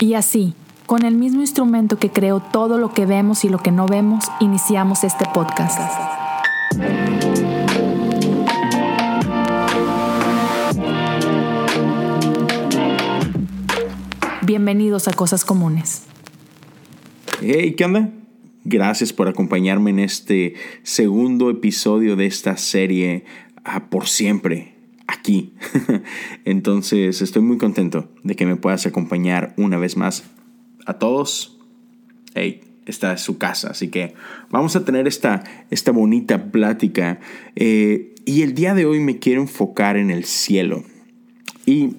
Y así, con el mismo instrumento que creó todo lo que vemos y lo que no vemos, iniciamos este podcast. Bienvenidos a Cosas Comunes. Hey, ¿qué onda? Gracias por acompañarme en este segundo episodio de esta serie a Por Siempre, aquí. Entonces estoy muy contento de que me puedas acompañar una vez más. A todos, hey, esta es su casa, así que vamos a tener esta, esta bonita plática. Eh, y el día de hoy me quiero enfocar en el cielo. Y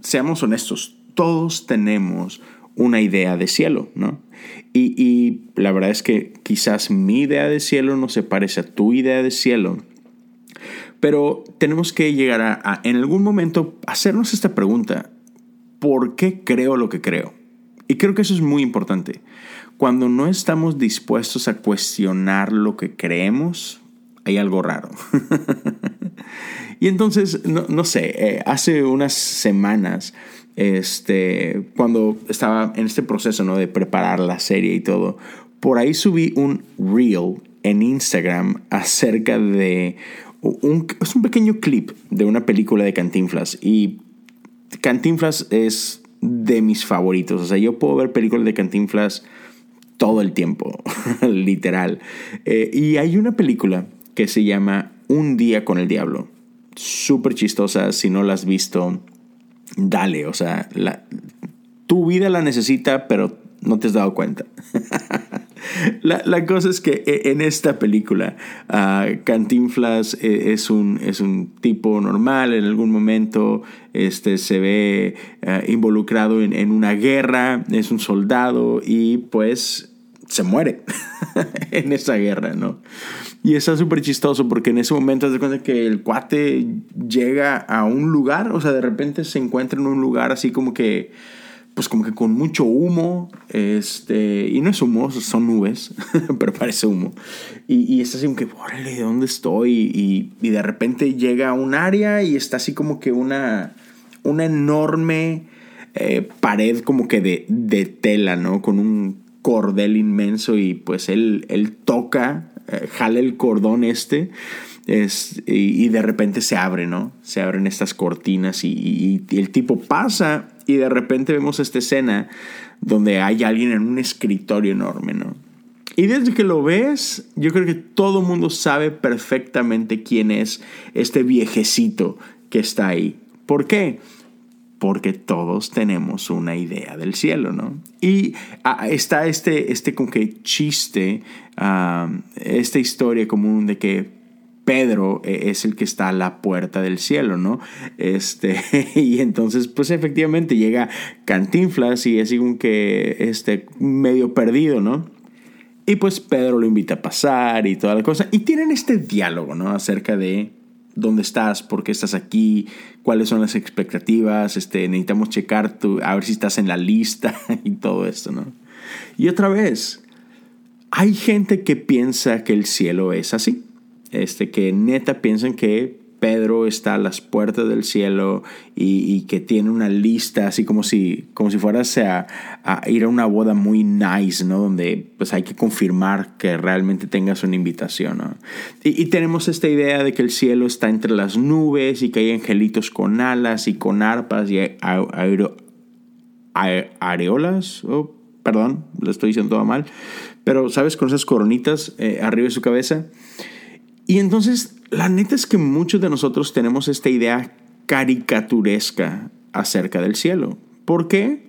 seamos honestos, todos tenemos una idea de cielo, ¿no? Y, la verdad es que quizás mi idea de cielo no se parece a tu idea de cielo, pero tenemos que llegar a, en algún momento hacernos esta pregunta, ¿por qué creo lo que creo? Y creo que eso es muy importante. Cuando no estamos dispuestos a cuestionar lo que creemos, hay algo raro. y entonces, no, sé, eh, hace unas semanas este, cuando estaba en este proceso ¿no? de preparar la serie y todo, por ahí subí un reel en Instagram acerca de un, es un pequeño clip de una película de Cantinflas y Cantinflas es de mis favoritos, o sea, yo puedo ver películas de Cantinflas todo el tiempo, literal. Eh, y hay una película que se llama Un día con el diablo, súper chistosa, si no la has visto, dale, o sea, tu vida la necesita, pero no te has dado cuenta. la, cosa es que e, en esta película, uh, Cantinflas e, es un, es un tipo normal, en algún momento este, se ve ah, involucrado en, en una guerra, es un soldado y pues se muere en esa guerra, ¿no? Y está súper chistoso porque en ese momento te cuenta que el cuate llega a un lugar, o sea, de repente se encuentra en un lugar así como que, pues como que con mucho humo, este, y no es humo, son nubes, pero parece humo. Y, y está así como que, órale, ¿de dónde estoy? Y, de repente llega a un área y está así como que una, una enorme eh, pared como que de, de tela, ¿no? Con un cordel inmenso y pues él, él toca eh, jale el cordón este es, y, de repente se abre, ¿no? Se abren estas cortinas y, el tipo pasa y de repente vemos esta escena donde hay alguien en un escritorio enorme, ¿no? Y desde que lo ves, yo creo que todo el mundo sabe perfectamente quién es este viejecito que está ahí. ¿Por qué? porque todos tenemos una idea del cielo, ¿no? Y ah, está este, este con que chiste, esta historia común de que Pedro e, es el que está a la puerta del cielo, ¿no? Este, y entonces, pues efectivamente llega Cantinflas y es como que este, medio perdido, ¿no? Y pues Pedro lo invita a pasar y toda la cosa. Y tienen este diálogo, ¿no? Acerca de dónde estás, por qué estás aquí, cuáles son las expectativas, este, necesitamos checar tu, a ver si estás en la lista y todo esto, ¿no? Y otra vez, hay gente que piensa que el cielo es así, este, que neta piensan que Pedro está a las puertas del cielo y, que tiene una lista, así como si, como si fueras a, ir a una boda muy nice, ¿no? Donde pues hay que confirmar que realmente tengas una invitación, ¿no? Y, tenemos esta idea de que el cielo está entre las nubes y que hay angelitos con alas y con arpas y areolas, oh, perdón, lo estoy diciendo todo mal, pero, ¿sabes? Con esas coronitas eh, arriba de su cabeza. Y entonces la neta es que muchos de nosotros tenemos esta idea caricaturesca acerca del cielo. ¿Por qué?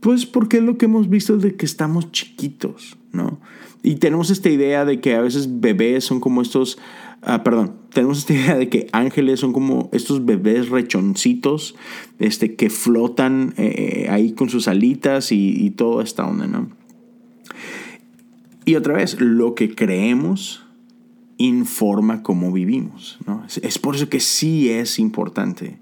Pues porque es lo que hemos visto de que estamos chiquitos, ¿no? Y tenemos esta idea de que a veces bebés son como estos, ah, perdón, tenemos esta idea de que ángeles son como estos bebés rechoncitos, este, que flotan eh, ahí con sus alitas y, y toda esta onda, ¿no? Y otra vez, lo que creemos informa cómo vivimos. ¿no? Es, por eso que sí es importante.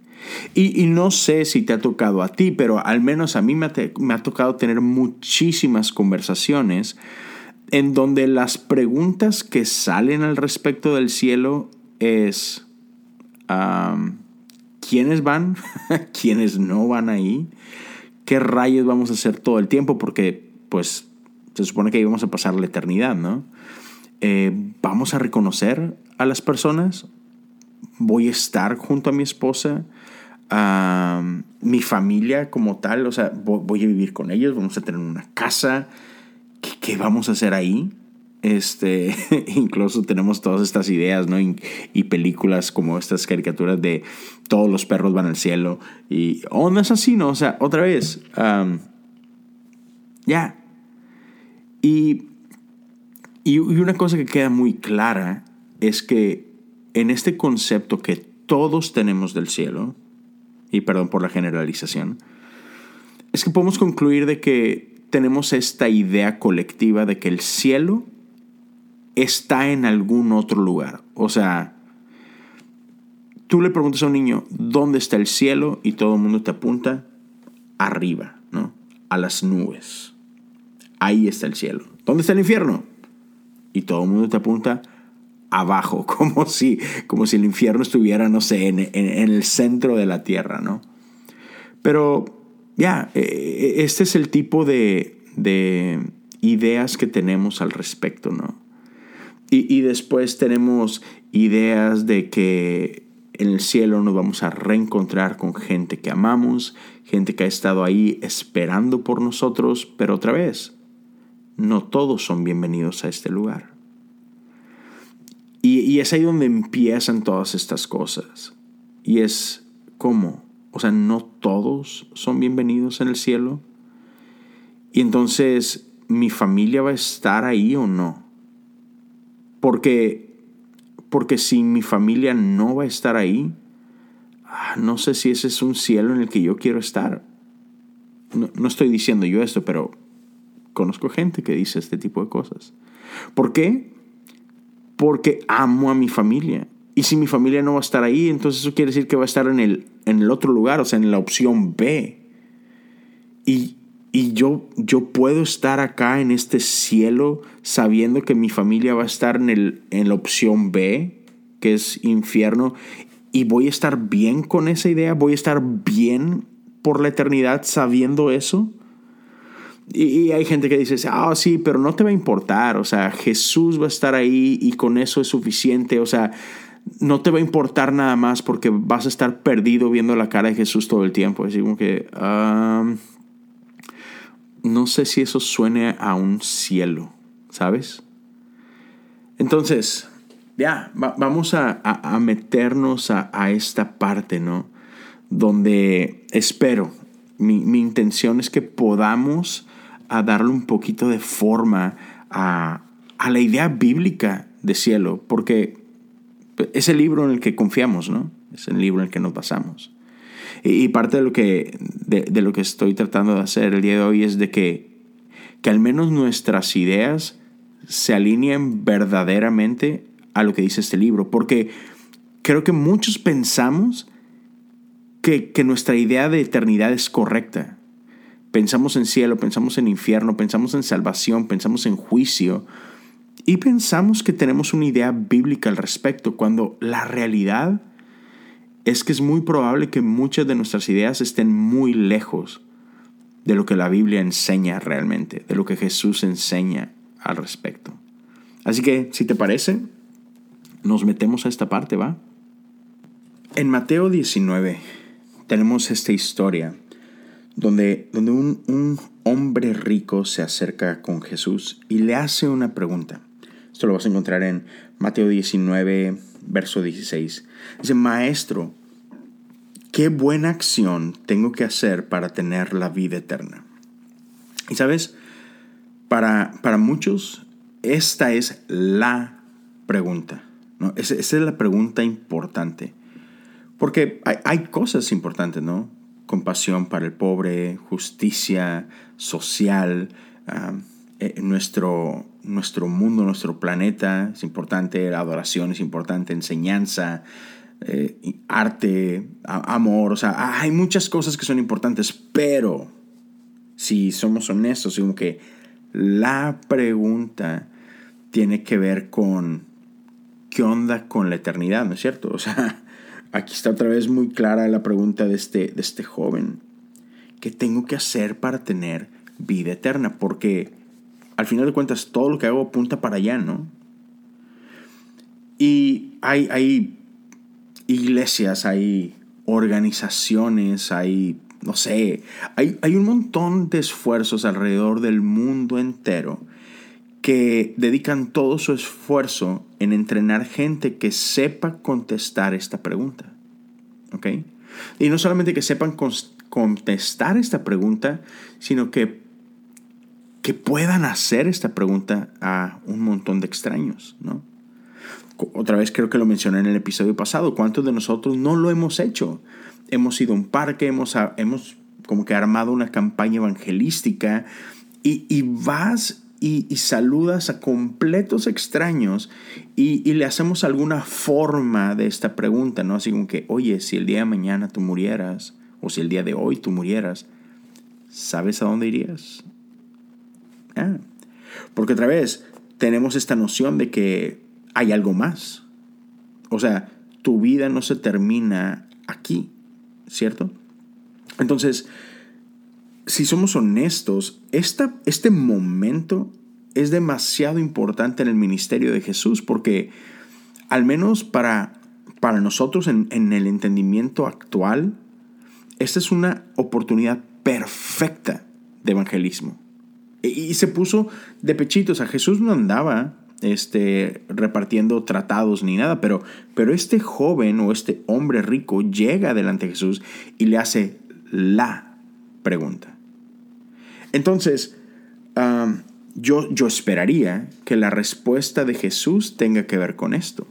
Y, no sé si te ha tocado a ti, pero al menos a mí me ha, tocado tener muchísimas conversaciones en donde las preguntas que salen al respecto del cielo es quiénes van, quiénes no van ahí, qué rayos vamos a hacer todo el tiempo, porque pues se supone que ahí vamos a pasar la eternidad, ¿no? Eh, ¿Vamos a reconocer a las personas? ¿Voy a estar junto a mi esposa? a mi familia como tal, o sea, voy a vivir con ellos, vamos a tener una casa, ¿qué, vamos a hacer ahí? Este, incluso tenemos todas estas ideas, ¿no? Y, películas como estas caricaturas de todos los perros van al cielo. Y, oh, no es así, ¿no? O sea, otra vez, ya. Y, y una cosa que queda muy clara es que en este concepto que todos tenemos del cielo, y perdón por la generalización, es que podemos concluir de que tenemos esta idea colectiva de que el cielo está en algún otro lugar. O sea, tú le preguntas a un niño, ¿dónde está el cielo? Y todo el mundo te apunta arriba, ¿no? A las nubes. Ahí está el cielo. ¿Dónde está el infierno? Y todo el mundo te apunta abajo, como si, como si el infierno estuviera, no sé, en, el centro de la tierra, ¿no? Pero ya, e, e, este es el tipo de, de ideas que tenemos al respecto, ¿no? Y, después tenemos ideas de que en el cielo nos vamos a reencontrar con gente que amamos, gente que ha estado ahí esperando por nosotros, pero otra vez, no todos son bienvenidos a este lugar. Y, es ahí donde empiezan todas estas cosas. Y es cómo, o sea, no todos son bienvenidos en el cielo. Y entonces, ¿mi familia va a estar ahí o no? Porque, porque si mi familia no va a estar ahí, ah, no sé si ese es un cielo en el que yo quiero estar. No, estoy diciendo yo esto, pero conozco gente que dice este tipo de cosas. ¿Por qué? Porque amo a mi familia. Y si mi familia no va a estar ahí, entonces eso quiere decir que va a estar en el, en el otro lugar, o sea, en la opción B. Y, y yo, yo puedo estar acá en este cielo sabiendo que mi familia va a estar en, el, en la opción B, que es infierno, y voy a estar bien con esa idea, voy a estar bien por la eternidad sabiendo eso. Y, hay gente que dice, ah, sí, pero no te va a importar, o sea, Jesús va a estar ahí y con eso es suficiente, o sea, no te va a importar nada más porque vas a estar perdido viendo la cara de Jesús todo el tiempo. Es como que... No sé si eso suene a un cielo, ¿sabes? Entonces, ya, vamos a, meternos a, esta parte, ¿no? Donde espero, mi, intención es que podamos a darle un poquito de forma a, a la idea bíblica de cielo, porque es el libro en el que confiamos, ¿no? Es el libro en el que nos basamos. Y, parte de lo, que, de, lo que estoy tratando de hacer el día de hoy es de que, que al menos nuestras ideas se alineen verdaderamente a lo que dice este libro. Porque creo que muchos pensamos que, que nuestra idea de eternidad es correcta. Pensamos en cielo, pensamos en infierno, pensamos en salvación, pensamos en juicio y pensamos que tenemos una idea bíblica al respecto, cuando la realidad es que es muy probable que muchas de nuestras ideas estén muy lejos de lo que la Biblia enseña realmente, de lo que Jesús enseña al respecto. Así que, si te parece, nos metemos a esta parte, ¿va? En Mateo 19 tenemos esta historia donde, donde un, un hombre rico se acerca con Jesús y le hace una pregunta. Esto lo vas a encontrar en Mateo 19, verso 16. Dice, Maestro, ¿qué buena acción tengo que hacer para tener la vida eterna? Y sabes, para, para muchos, esta es la pregunta. ¿no? Esa, es la pregunta importante. Porque hay, cosas importantes, ¿no? Compasión para el pobre, justicia social, ah, eh, nuestro, nuestro mundo, nuestro planeta es importante, adoración es importante, enseñanza, eh, arte, amor, o sea, hay muchas cosas que son importantes, pero si somos honestos, como que la pregunta tiene que ver con qué onda con la eternidad, ¿no es cierto? O sea, aquí está otra vez muy clara la pregunta de este, de este joven. ¿Qué tengo que hacer para tener vida eterna? Porque al final de cuentas todo lo que hago apunta para allá, ¿no? Y hay, hay iglesias, hay organizaciones, hay, no sé, hay, hay un montón de esfuerzos alrededor del mundo entero que dedican todo su esfuerzo en entrenar gente que sepa contestar esta pregunta. ¿Ok? Y no solamente que sepan contestar esta pregunta, sino que, que puedan hacer esta pregunta a un montón de extraños, ¿no? Otra vez creo que lo mencioné en el episodio pasado, ¿cuántos de nosotros no lo hemos hecho? Hemos ido a un parque, hemos, hemos como que armado una campaña evangelística y, y vas y, saludas a completos extraños y, le hacemos alguna forma de esta pregunta, ¿no? Así como que, oye, si el día de mañana tú murieras, o si el día de hoy tú murieras, ¿sabes a dónde irías? Ah, porque otra vez tenemos esta noción de que hay algo más. O sea, tu vida no se termina aquí, ¿cierto? Entonces, si somos honestos, esta, este momento es demasiado importante en el ministerio de Jesús porque al menos para, para nosotros en, en el entendimiento actual, esta es una oportunidad perfecta de evangelismo. Y, y se puso de pechitos. A Jesús no andaba este, repartiendo tratados ni nada, pero, pero este joven o este hombre rico llega delante de Jesús y le hace la pregunta. Entonces, yo, yo esperaría que la respuesta de Jesús tenga que ver con esto.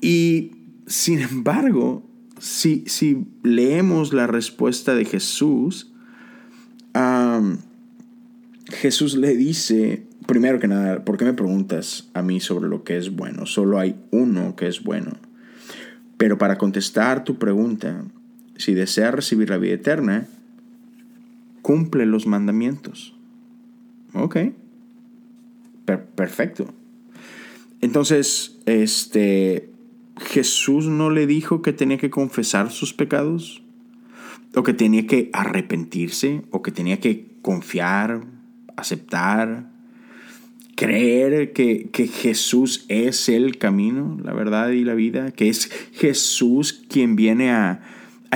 Y sin embargo, si, si leemos la respuesta de Jesús, Jesús le dice primero que nada, ¿por qué me preguntas a mí sobre lo que es bueno? Solo hay uno que es bueno. Pero para contestar tu pregunta, si deseas recibir la vida eterna, cumple los mandamientos. Ok. perfecto. Entonces, este, Jesús no le dijo que tenía que confesar sus pecados, o que tenía que arrepentirse, o que tenía que confiar, aceptar, creer que, Jesús es el camino, la verdad y la vida, que es Jesús quien viene a,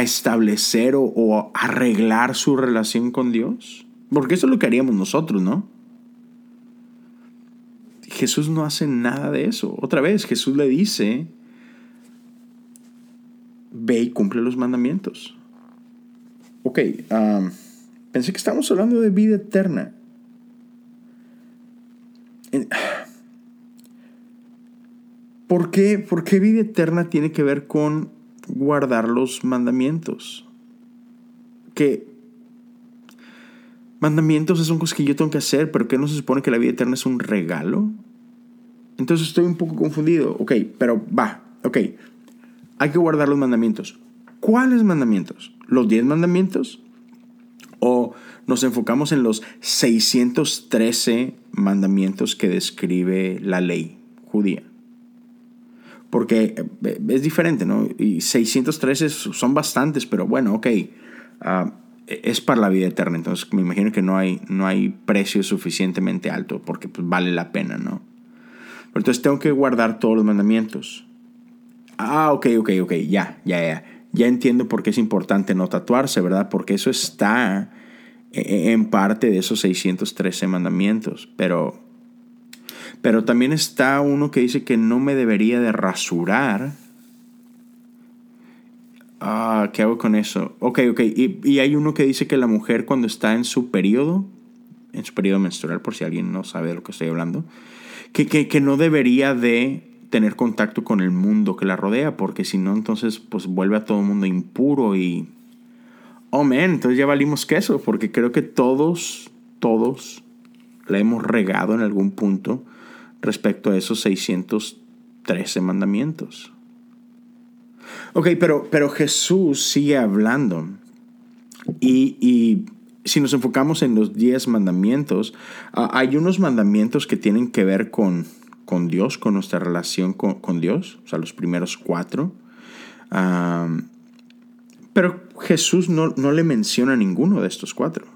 establecer o, o, arreglar su relación con Dios. Porque eso es lo que haríamos nosotros, ¿no? Jesús no hace nada de eso. Otra vez, Jesús le dice, ve y cumple los mandamientos. Ok, pensé que estamos hablando de vida eterna. ¿Por qué, ¿Por qué vida eterna tiene que ver con guardar los mandamientos? Que mandamientos son cosas que yo tengo que hacer, pero que no se supone que la vida eterna es un regalo. Entonces estoy un poco confundido. Ok, pero va, ok. Hay que guardar los mandamientos. ¿Cuáles mandamientos? ¿Los 10 mandamientos? ¿O nos enfocamos en los 613 mandamientos que describe la ley judía. Porque eh, es diferente, ¿no? Y 613 son bastantes, pero bueno, ok. Ah, es para la vida eterna, entonces me imagino que no hay, no hay precio suficientemente alto porque pues, vale la pena, ¿no? Pero entonces tengo que guardar todos los mandamientos. Ah, ok, ok, ok, ya, ya, ya. Ya entiendo por qué es importante no tatuarse, ¿verdad? Porque eso está e-, en parte de esos 613 mandamientos, pero, pero también está uno que dice que no me debería de rasurar. Ah, ¿qué hago con eso? Ok, ok. Y, hay uno que dice que la mujer cuando está en su periodo, en su periodo menstrual, por si alguien no sabe de lo que estoy hablando, que, que, que no debería de tener contacto con el mundo que la rodea, porque si no, entonces pues vuelve a todo el mundo impuro y oh man, entonces ya valimos queso, porque creo que todos, todos la hemos regado en algún punto respecto a esos 613 mandamientos. Ok, pero, pero Jesús sigue hablando. Y, y, si nos enfocamos en los 10 mandamientos, uh, hay unos mandamientos que tienen que ver con, con Dios, con nuestra relación con, con, Dios, o sea, los primeros cuatro. Um, Pero Jesús no, no le menciona ninguno de estos cuatro.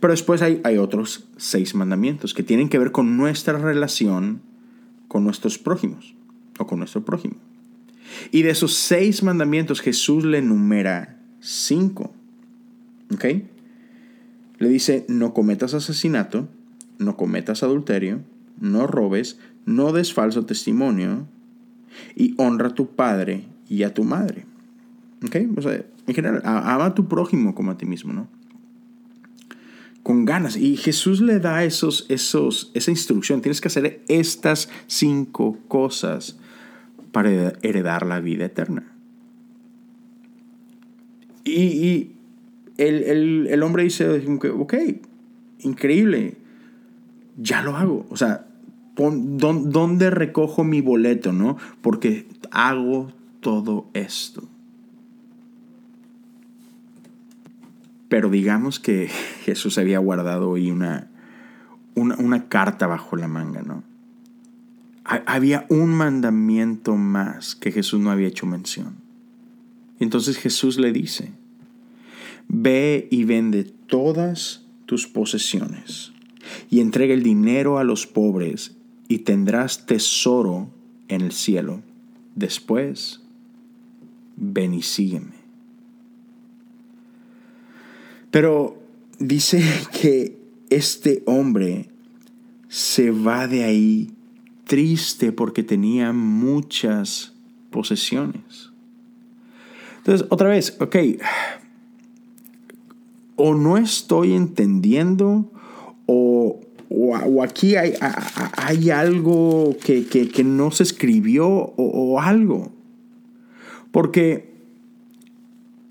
Pero después hay, hay otros seis mandamientos que tienen que ver con nuestra relación con nuestros prójimos o con nuestro prójimo. Y de esos seis mandamientos Jesús le enumera cinco. ¿Ok? Le dice, no cometas asesinato, no cometas adulterio, no robes, no des falso testimonio y honra a tu padre y a tu madre. ¿Ok? O sea, en general, ama a tu prójimo como a ti mismo, ¿no? Con ganas. Y Jesús le da esos, esos, esa instrucción. Tienes que hacer estas cinco cosas para heredar la vida eterna. Y, el, hombre dice, ok, increíble, ya lo hago. O sea, ¿dónde recojo mi boleto, no? Porque hago todo esto. Pero digamos que Jesús había guardado ahí una, una, una carta bajo la manga, ¿no? había un mandamiento más que Jesús no había hecho mención. Entonces Jesús le dice, ve y vende todas tus posesiones y entrega el dinero a los pobres y tendrás tesoro en el cielo. Después, ven y sígueme. Pero dice que este hombre se va de ahí triste porque tenía muchas posesiones. Entonces, otra vez, ok, o no estoy entendiendo o, o, aquí hay, hay algo que, que, no se escribió o, algo. Porque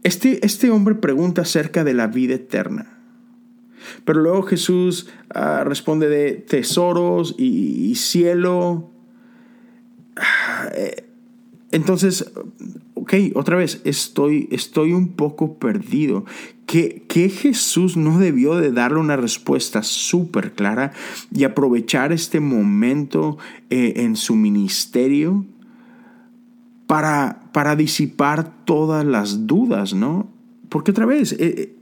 este, este hombre pregunta acerca de la vida eterna. Pero luego Jesús ah, responde de tesoros y, cielo. Ah, eh, entonces, ok, otra vez, estoy, estoy un poco perdido. ¿Qué, Jesús no debió de darle una respuesta súper clara y aprovechar este momento eh, en su ministerio para, para disipar todas las dudas, ¿no? Porque otra vez, eh,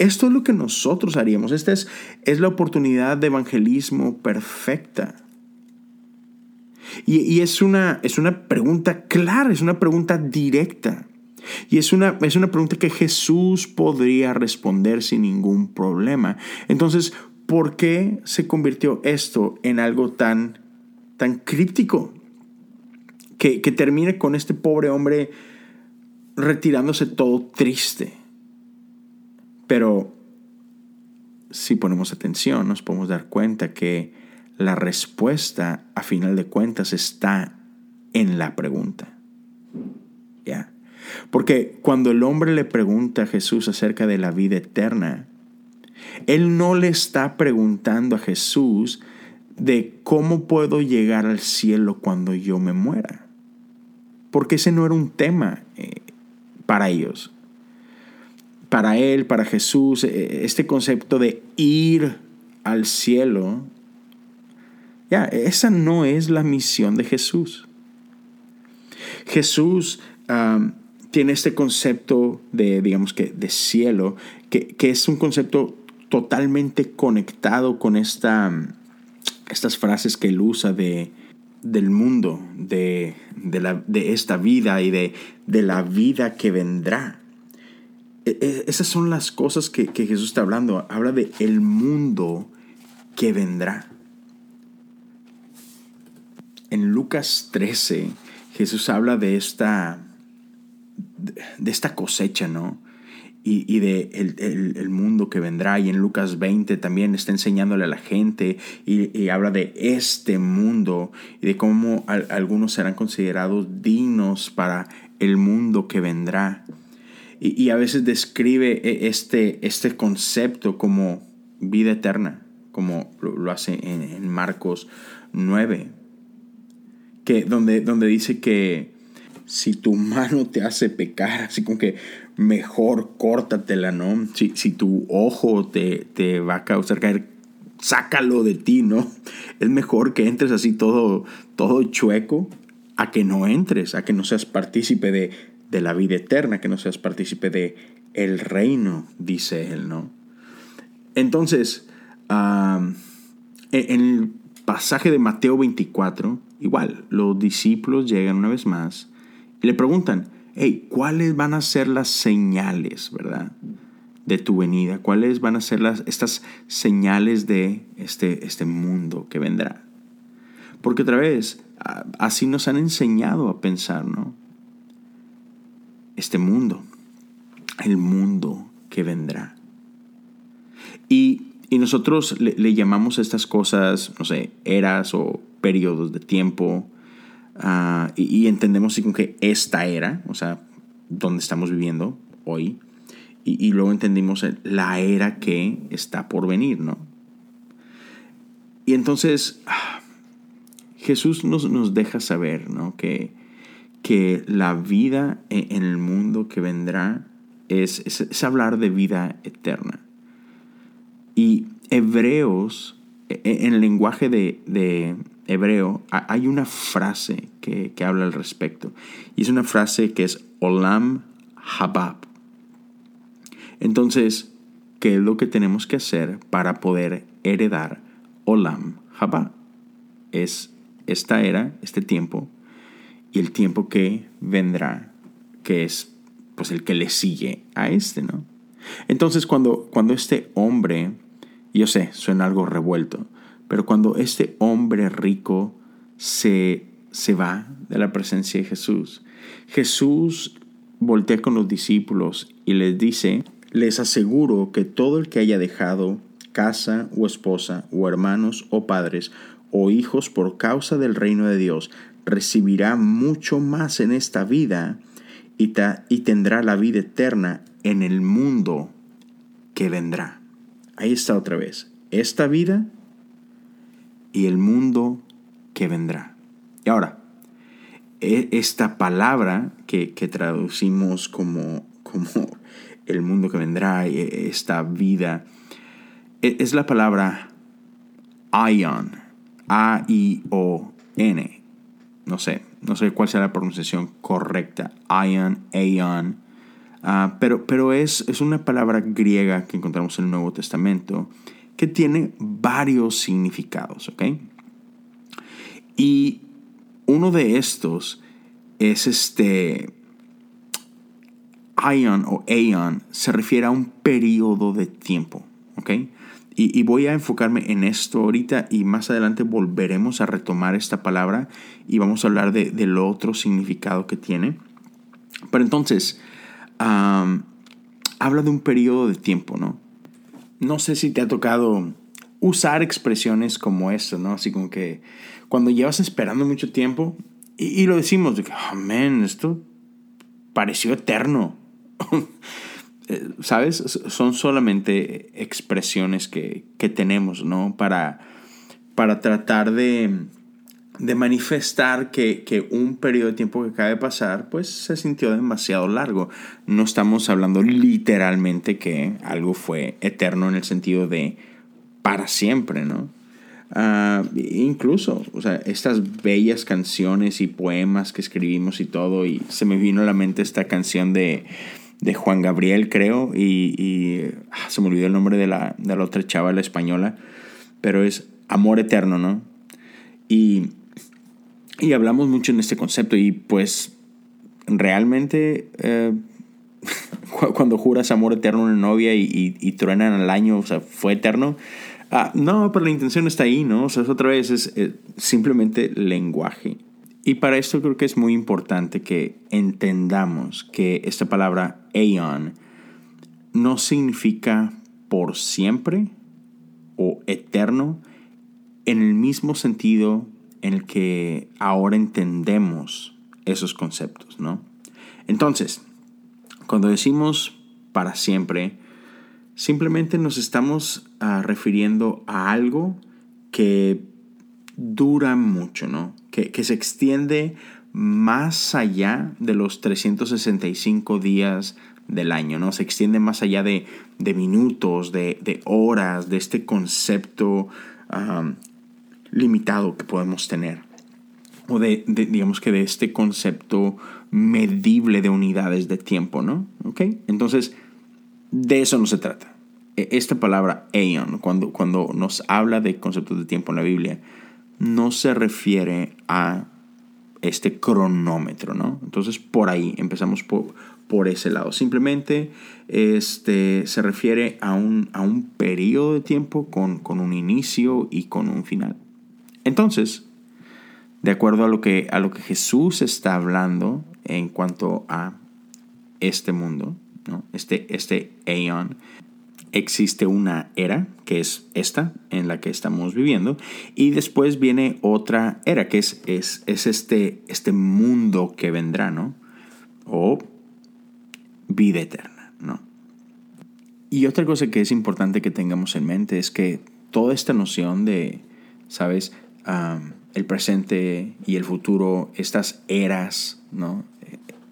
esto es lo que nosotros haríamos. Esta es, es la oportunidad de evangelismo perfecta. Y, es, una, es una pregunta clara, es una pregunta directa. Y es una, es una pregunta que Jesús podría responder sin ningún problema. Entonces, ¿por qué se convirtió esto en algo tan, tan críptico? Que, que termine con este pobre hombre retirándose todo triste. Pero si ponemos atención, nos podemos dar cuenta que la respuesta, a final de cuentas, está en la pregunta. ¿Ya? Porque cuando el hombre le pregunta a Jesús acerca de la vida eterna, él no le está preguntando a Jesús de cómo puedo llegar al cielo cuando yo me muera. Porque ese no era un tema eh, para ellos para Él, para Jesús, eh, este concepto de ir al cielo, ya, esa no es la misión de Jesús. Jesús tiene este concepto de, digamos que, de cielo, que, es un concepto totalmente conectado con esta, estas frases que él usa de, del mundo, de, la, de esta vida y de, de la vida que vendrá. E, e, esas son las cosas que, Jesús está hablando. Habla de el mundo que vendrá. En Lucas 13, Jesús habla de esta, de esta cosecha, ¿no? Y, de el, mundo que vendrá. Y en Lucas 20 también está enseñándole a la gente y, habla de este mundo y de cómo algunos serán considerados dignos para el mundo que vendrá y, a veces describe e, este, este concepto como vida eterna, como lo, hace en, Marcos 9, que, donde, donde dice que si tu mano te hace pecar, así como que mejor córtatela, ¿no? Si, si tu ojo te, te va a causar caer, sácalo de ti, ¿no? Es mejor que entres así todo, todo chueco a que no entres, a que no seas partícipe de, de la vida eterna, que no seas partícipe de el reino, dice él, ¿no? Entonces, en el pasaje de Mateo 24, igual, los discípulos llegan una vez más y le preguntan, hey, ¿cuáles van a ser las señales, verdad? De tu venida, ¿cuáles van a ser las, estas señales de este, este mundo que vendrá? Porque otra vez, así nos han enseñado a pensar, ¿no? Este mundo, el mundo que vendrá. Y, nosotros le, llamamos a estas cosas, no sé, eras o periodos de tiempo, ah, y, entendemos así como que esta era, o sea, donde estamos viviendo hoy, y, luego entendimos la era que está por venir, ¿no? Y entonces Jesús nos, nos deja saber, ¿no? Que, que la vida e, en el mundo que vendrá es, es, hablar de vida eterna. Y Hebreos, e, e, en el lenguaje de hebreo, hay una frase que, que, habla al respecto. Y es una frase que es Olam Habab. Entonces, ¿qué es lo que tenemos que hacer para poder heredar Olam Habab? Es esta era, este tiempo, y el tiempo que vendrá, que es pues el que le sigue a este, ¿no? Entonces cuando, cuando este hombre, yo sé, suena algo revuelto, pero cuando este hombre rico se, se va de la presencia de Jesús, Jesús voltea con los discípulos y les dice, les aseguro que todo el que haya dejado casa o esposa o hermanos o padres o hijos por causa del reino de Dios, recibirá mucho más en esta vida y, y tendrá la vida eterna en el mundo que vendrá. Ahí está otra vez. Esta vida y el mundo que vendrá. Y ahora, e, esta palabra que, traducimos como, como el mundo que vendrá, e, esta vida, e, es la palabra ion a-I-O-N. No sé, no sé cuál será la pronunciación correcta. Ion, Aeon. Ah, pero pero es, es una palabra griega que encontramos en el Nuevo Testamento que tiene varios significados, ¿ok? Y uno de estos es este ion o aeon, se refiere a un periodo de tiempo, ¿ok? Y, voy a enfocarme en esto ahorita y más adelante volveremos a retomar esta palabra y vamos a hablar de, del otro significado que tiene. Pero entonces, habla de un periodo de tiempo, ¿no? No sé si te ha tocado usar expresiones como esto, ¿no? Así como que cuando llevas esperando mucho tiempo y, lo decimos, de que, oh, esto pareció eterno. Eh, ¿sabes? Son solamente expresiones que, tenemos, ¿no? Para, para tratar de, manifestar que, un periodo de tiempo que acaba de pasar, pues se sintió demasiado largo. No estamos hablando literalmente que algo fue eterno en el sentido de para siempre, ¿no? Ah, incluso, o sea, estas bellas canciones y poemas que escribimos y todo, y se me vino a la mente esta canción de de Juan Gabriel, creo, y, ah, se me olvidó el nombre de la, de la otra chava, la española, pero es Amor Eterno, ¿no? Y, y hablamos mucho en este concepto y pues realmente eh, cuando juras amor eterno a una novia y, y, truenan al año, o sea, fue eterno. Ah, no, pero la intención está ahí, ¿no? O sea, otra vez es eh, simplemente lenguaje. Y para esto creo que es muy importante que entendamos que esta palabra aeon no significa por siempre o eterno en el mismo sentido en el que ahora entendemos esos conceptos, ¿no? Entonces, cuando decimos para siempre, simplemente nos estamos ah, refiriendo a algo que dura mucho, ¿no? que, se extiende más allá de los 365 días del año, ¿no? Se extiende más allá de, minutos, de, horas, de este concepto limitado que podemos tener. O de, digamos que de este concepto medible de unidades de tiempo, ¿no? ¿Ok? Entonces, de eso no se trata. E, esta palabra aeon, cuando, cuando nos habla de conceptos de tiempo en la Biblia, no se refiere a este cronómetro, ¿no? Entonces, por ahí empezamos por, por ese lado. Simplemente este, se refiere a un, a un periodo de tiempo con, con un inicio y con un final. Entonces, de acuerdo a lo que, a lo que Jesús está hablando en cuanto a este mundo, ¿no? este, este existe una era, que es esta, en la que estamos viviendo, y después viene otra era, que es, es, es este, este mundo que vendrá, ¿no? O vida eterna, ¿no? Y otra cosa que es importante que tengamos en mente es que toda esta noción de, ¿sabes? El presente y el futuro, estas eras, ¿no?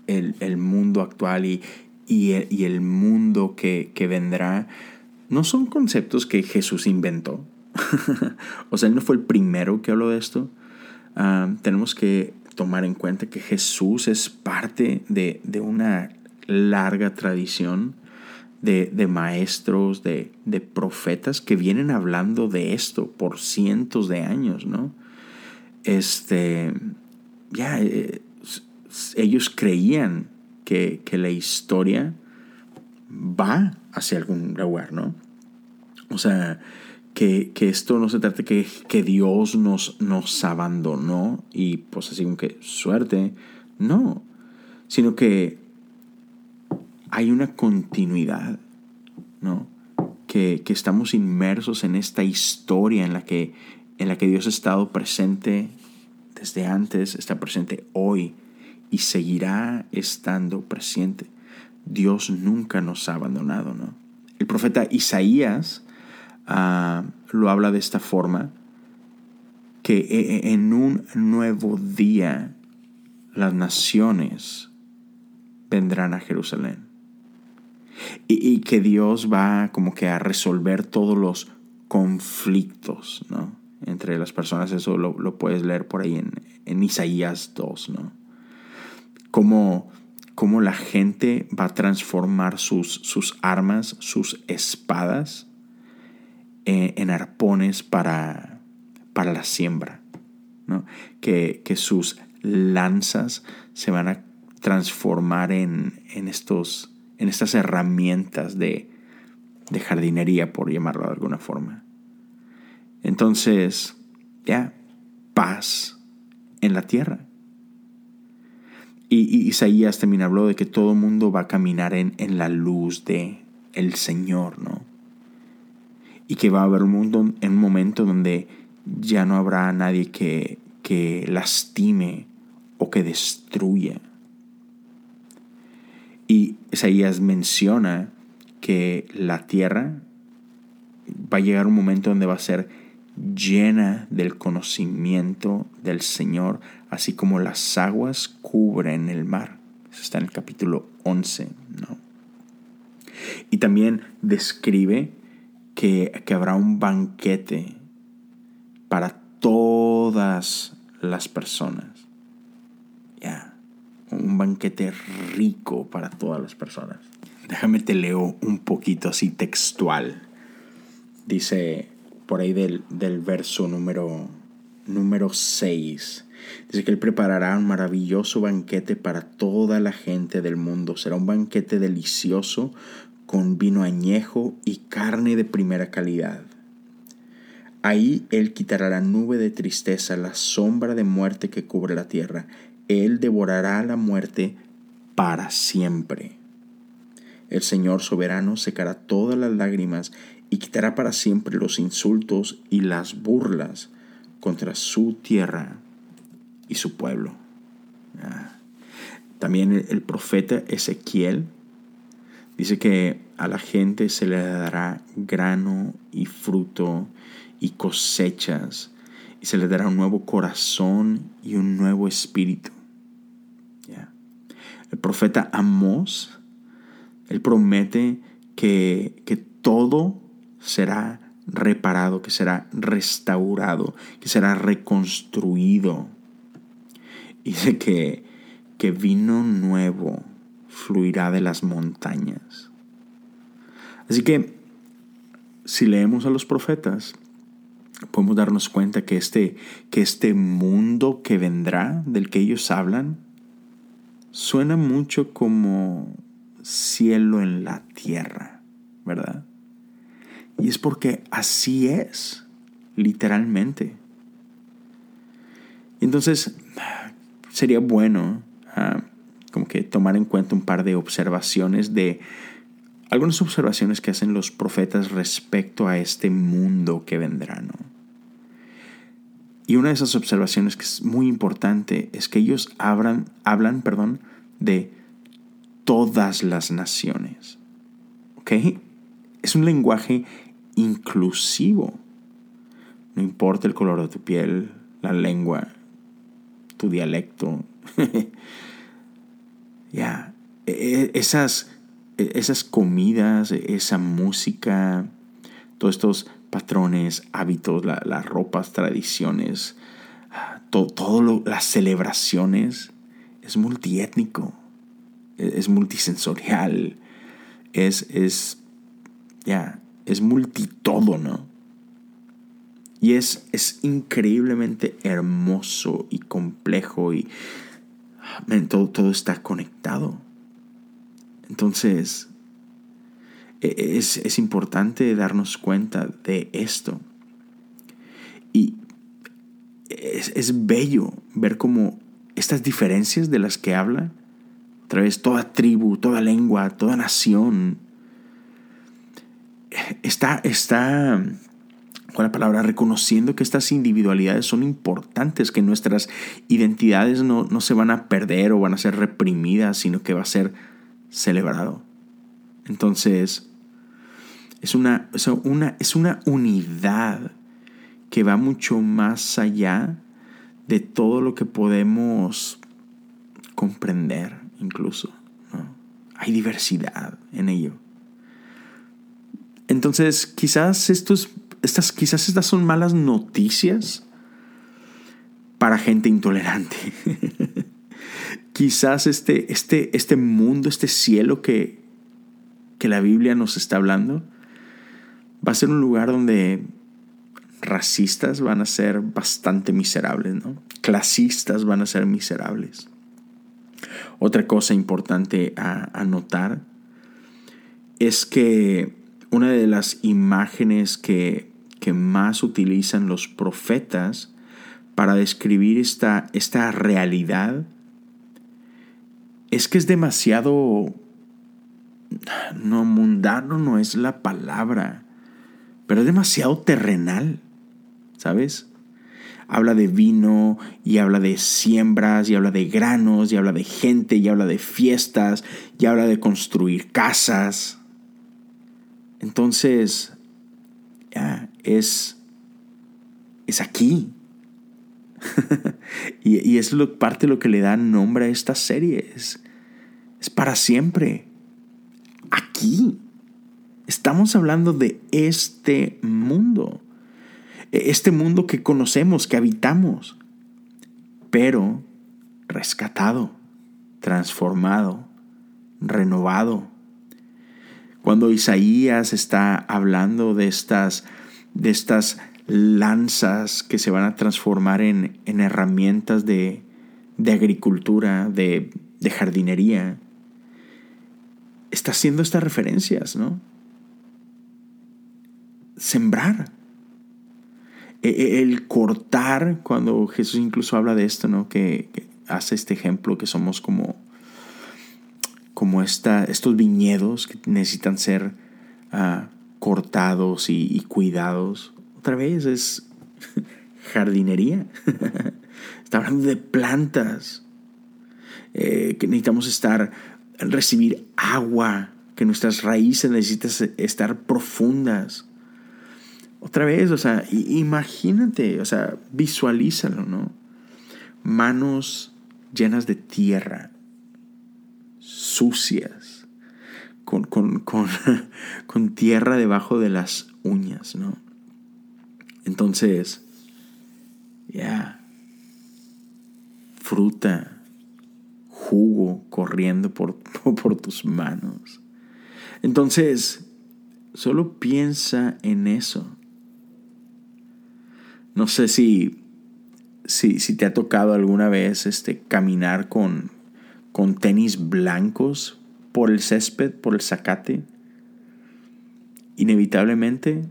El, mundo actual y, y, el, mundo que, vendrá, no son conceptos que Jesús inventó. o sea, Él no fue el primero que habló de esto. tenemos que tomar en cuenta que Jesús es parte de, de una larga tradición de, maestros, de, profetas que vienen hablando de esto por cientos de años, ¿no? Este, ya, eh, ellos creían que, la historia va hacia algún lugar, ¿no? O sea, que, esto no se trata de que, que Dios nos, nos abandonó y pues así como que suerte, no, sino que hay una continuidad, ¿no? Que, estamos inmersos en esta historia en la, que, en la que Dios ha estado presente desde antes, está presente hoy y seguirá estando presente. Dios nunca nos ha abandonado, ¿no? El profeta Isaías ah, lo habla de esta forma, que e, e, en un nuevo día las naciones vendrán a Jerusalén. Y, que Dios va como que a resolver todos los conflictos, ¿no? Entre las personas, eso lo, puedes leer por ahí en, Isaías 2, ¿no? Cómo, la gente va a transformar sus, sus armas, sus espadas, eh, en, arpones para, para la siembra, ¿no? Que, que sus lanzas se van a transformar en, en estos en estas herramientas de, jardinería, por llamarlo de alguna forma. Entonces, ya, paz en la tierra. Y, Isaías también habló de que todo el mundo va a caminar en, en, la luz de el Señor, ¿no? Y que va a haber un, mundo, en un momento donde ya no habrá nadie que, que lastime o que destruya. Y Isaías menciona que la tierra va a llegar un momento donde va a ser llena del conocimiento del Señor, así como las aguas cubren el mar. Eso está en el capítulo 11. ¿no? Y también describe que, que habrá un banquete para todas las personas. Ya un banquete rico para todas las personas. Déjame te leo un poquito así textual. Dice por ahí del, verso número, número 6. Dice que Él preparará un maravilloso banquete para toda la gente del mundo. Será un banquete delicioso con vino añejo y carne de primera calidad. Ahí Él quitará la nube de tristeza, la sombra de muerte que cubre la tierra él devorará la muerte para siempre. El Señor soberano secará todas las lágrimas y quitará para siempre los insultos y las burlas contra su tierra y su pueblo. Ah. También el profeta Ezequiel dice que a la gente se le dará grano y fruto y cosechas y se le dará un nuevo corazón y un nuevo espíritu. El profeta Amós, él promete que, que todo será reparado, que será restaurado, que será reconstruido. Y dice que, que vino nuevo fluirá de las montañas. Así que si leemos a los profetas, podemos darnos cuenta que este, que este mundo que vendrá, del que ellos hablan, suena mucho como cielo en la tierra, ¿verdad? Y es porque así es, literalmente. Entonces, sería bueno ah, como que tomar en cuenta un par de observaciones de algunas observaciones que hacen los profetas respecto a este mundo que vendrá, ¿no? Y una de esas observaciones que es muy importante es que ellos hablan, hablan perdón, de todas las naciones. ¿Ok? Es un lenguaje inclusivo. No importa el color de tu piel, la lengua, tu dialecto. ya, e, e, esas, e, esas comidas, esa música, todos estos patrones, hábitos, las ropas, tradiciones, todo, las celebraciones, es multiétnico, es, multisensorial, es, es, ya, es multitodo, ¿no? Y es, es increíblemente hermoso y complejo y todo, todo está conectado. Entonces, e, es, es, importante darnos cuenta de esto. Y es, es bello ver cómo estas diferencias de las que habla, a través toda tribu, toda lengua, toda nación, está, está con la palabra, reconociendo que estas individualidades son importantes, que nuestras identidades no, no, se van a perder o van a ser reprimidas, sino que va a ser celebrado. Entonces, es una, una, es una unidad que va mucho más allá de todo lo que podemos comprender incluso. Hay diversidad en ello. Entonces, quizás estas, quizás estas son malas noticias para gente intolerante. quizás este, este, este mundo, este cielo que, que la Biblia nos está hablando, va a ser un lugar donde racistas van a ser bastante miserables, ¿no? Clasistas van a ser miserables. Otra cosa importante a, notar es que una de las imágenes que, más utilizan los profetas para describir esta, esta realidad es que es demasiado, no mundano no es la palabra, pero es demasiado terrenal. ¿sabes? Habla de vino y habla de siembras y habla de granos y habla de gente y habla de fiestas y habla de construir casas. Entonces, es, es aquí. y, es lo, parte de lo que le da nombre a esta serie. Es, es para siempre. Aquí. Estamos hablando de este mundo este mundo que conocemos, que habitamos, pero rescatado, transformado, renovado. Cuando Isaías está hablando de estas, de estas lanzas que se van a transformar en, herramientas de, agricultura, de, de jardinería, está haciendo estas referencias, ¿no? Sembrar e, e, el cortar, cuando Jesús incluso habla de esto, ¿no? Que, hace este ejemplo que somos como, como esta, estos viñedos que necesitan ser ah, cortados y, cuidados. Otra vez es jardinería. Está hablando de plantas. Eh, que necesitamos estar, recibir agua, que nuestras raíces necesitan estar profundas. Otra vez, o sea, imagínate, o sea, visualízalo, ¿no? Manos llenas de tierra, sucias, con, con, tierra debajo de las uñas, ¿no? Entonces, ya, fruta, jugo corriendo por, por tus manos. Entonces, solo piensa en eso. No sé si, si, si te ha tocado alguna vez este, caminar con, con tenis blancos por el césped, por el zacate. Inevitablemente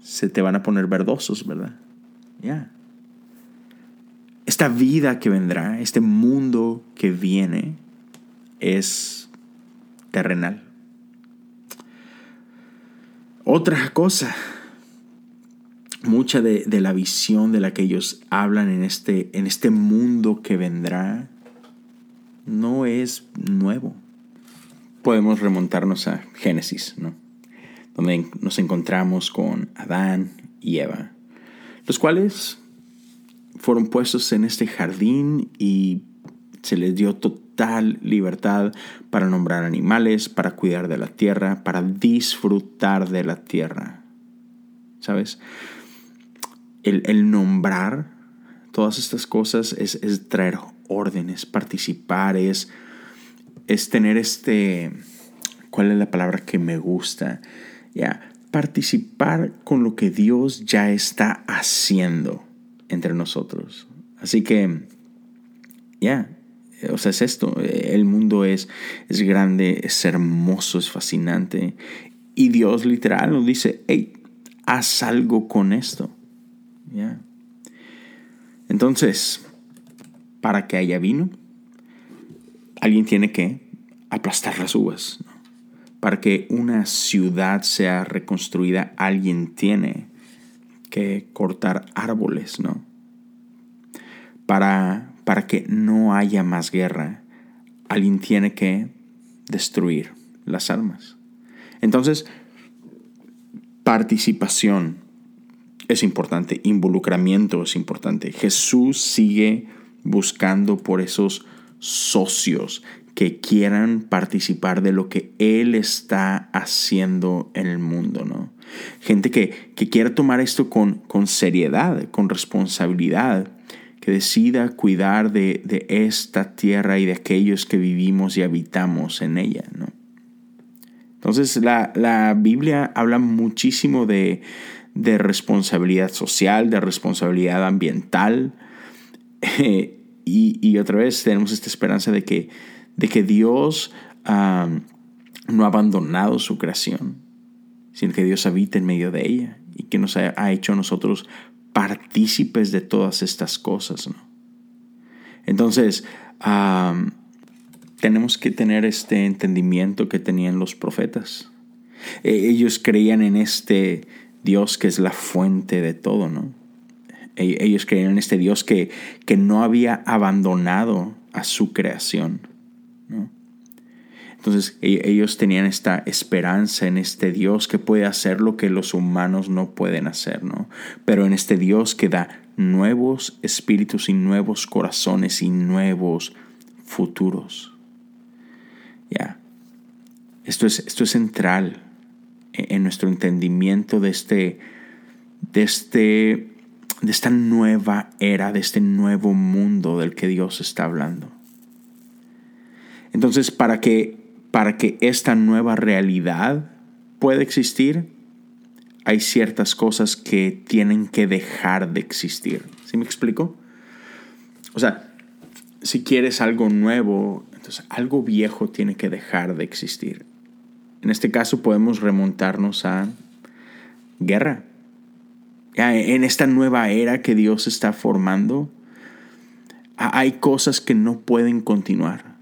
se te van a poner verdosos, ¿verdad? Ya. Esta vida que vendrá, este mundo que viene, es terrenal. Otra cosa, mucha de, la visión de la que ellos hablan en este, en este mundo que vendrá no es nuevo. Podemos remontarnos a Génesis, ¿no? donde nos encontramos con Adán y Eva, los cuales fueron puestos en este jardín y se les dio total libertad para nombrar animales, para cuidar de la tierra, para disfrutar de la tierra. ¿Sabes? El, nombrar todas estas cosas es, traer órdenes, participar, es, es tener este... ¿Cuál es la palabra que me gusta? Ya, participar con lo que Dios ya está haciendo entre nosotros. Así que, ya, o sea, es esto. El mundo es, es grande, es hermoso, es fascinante. Y Dios literal nos dice, hey, haz algo con esto. Entonces, para que haya vino, alguien tiene que aplastar las uvas. Para que una ciudad sea reconstruida, alguien tiene que cortar árboles, ¿no? Para, para que no haya más guerra, alguien tiene que destruir las armas. Entonces, participación es importante, involucramiento es importante. Jesús sigue buscando por esos socios que quieran participar de lo que Él está haciendo en el mundo, ¿no? Gente que, que quiera tomar esto con, con seriedad, con responsabilidad, que decida cuidar de, de, esta tierra y de aquellos que vivimos y habitamos en ella, ¿no? Entonces la, la Biblia habla muchísimo de, de, responsabilidad social, de responsabilidad ambiental, y, y, otra vez tenemos esta esperanza de que, de que Dios no ha abandonado su creación, sino que Dios habita en medio de ella y que nos ha, ha hecho a nosotros partícipes de todas estas cosas. ¿no? Entonces, tenemos que tener este entendimiento que tenían los profetas. E, ellos creían en este Dios que es la fuente de todo, ¿no? E, ellos creían en este Dios que, que no había abandonado a su creación, ¿no? Entonces e, ellos tenían esta esperanza en este Dios que puede hacer lo que los humanos no pueden hacer, ¿no? Pero en este Dios que da nuevos espíritus y nuevos corazones y nuevos futuros. Ya. Esto es, esto es central en nuestro entendimiento de este, de este, de esta nueva era, de este nuevo mundo del que Dios está hablando. Entonces, para que, para que esta nueva realidad pueda existir, hay ciertas cosas que tienen que dejar de existir. ¿Sí me explico? O sea, si quieres algo nuevo, entonces algo viejo tiene que dejar de existir. En este caso podemos remontarnos a guerra. En esta nueva era que Dios está formando, hay cosas que no pueden continuar.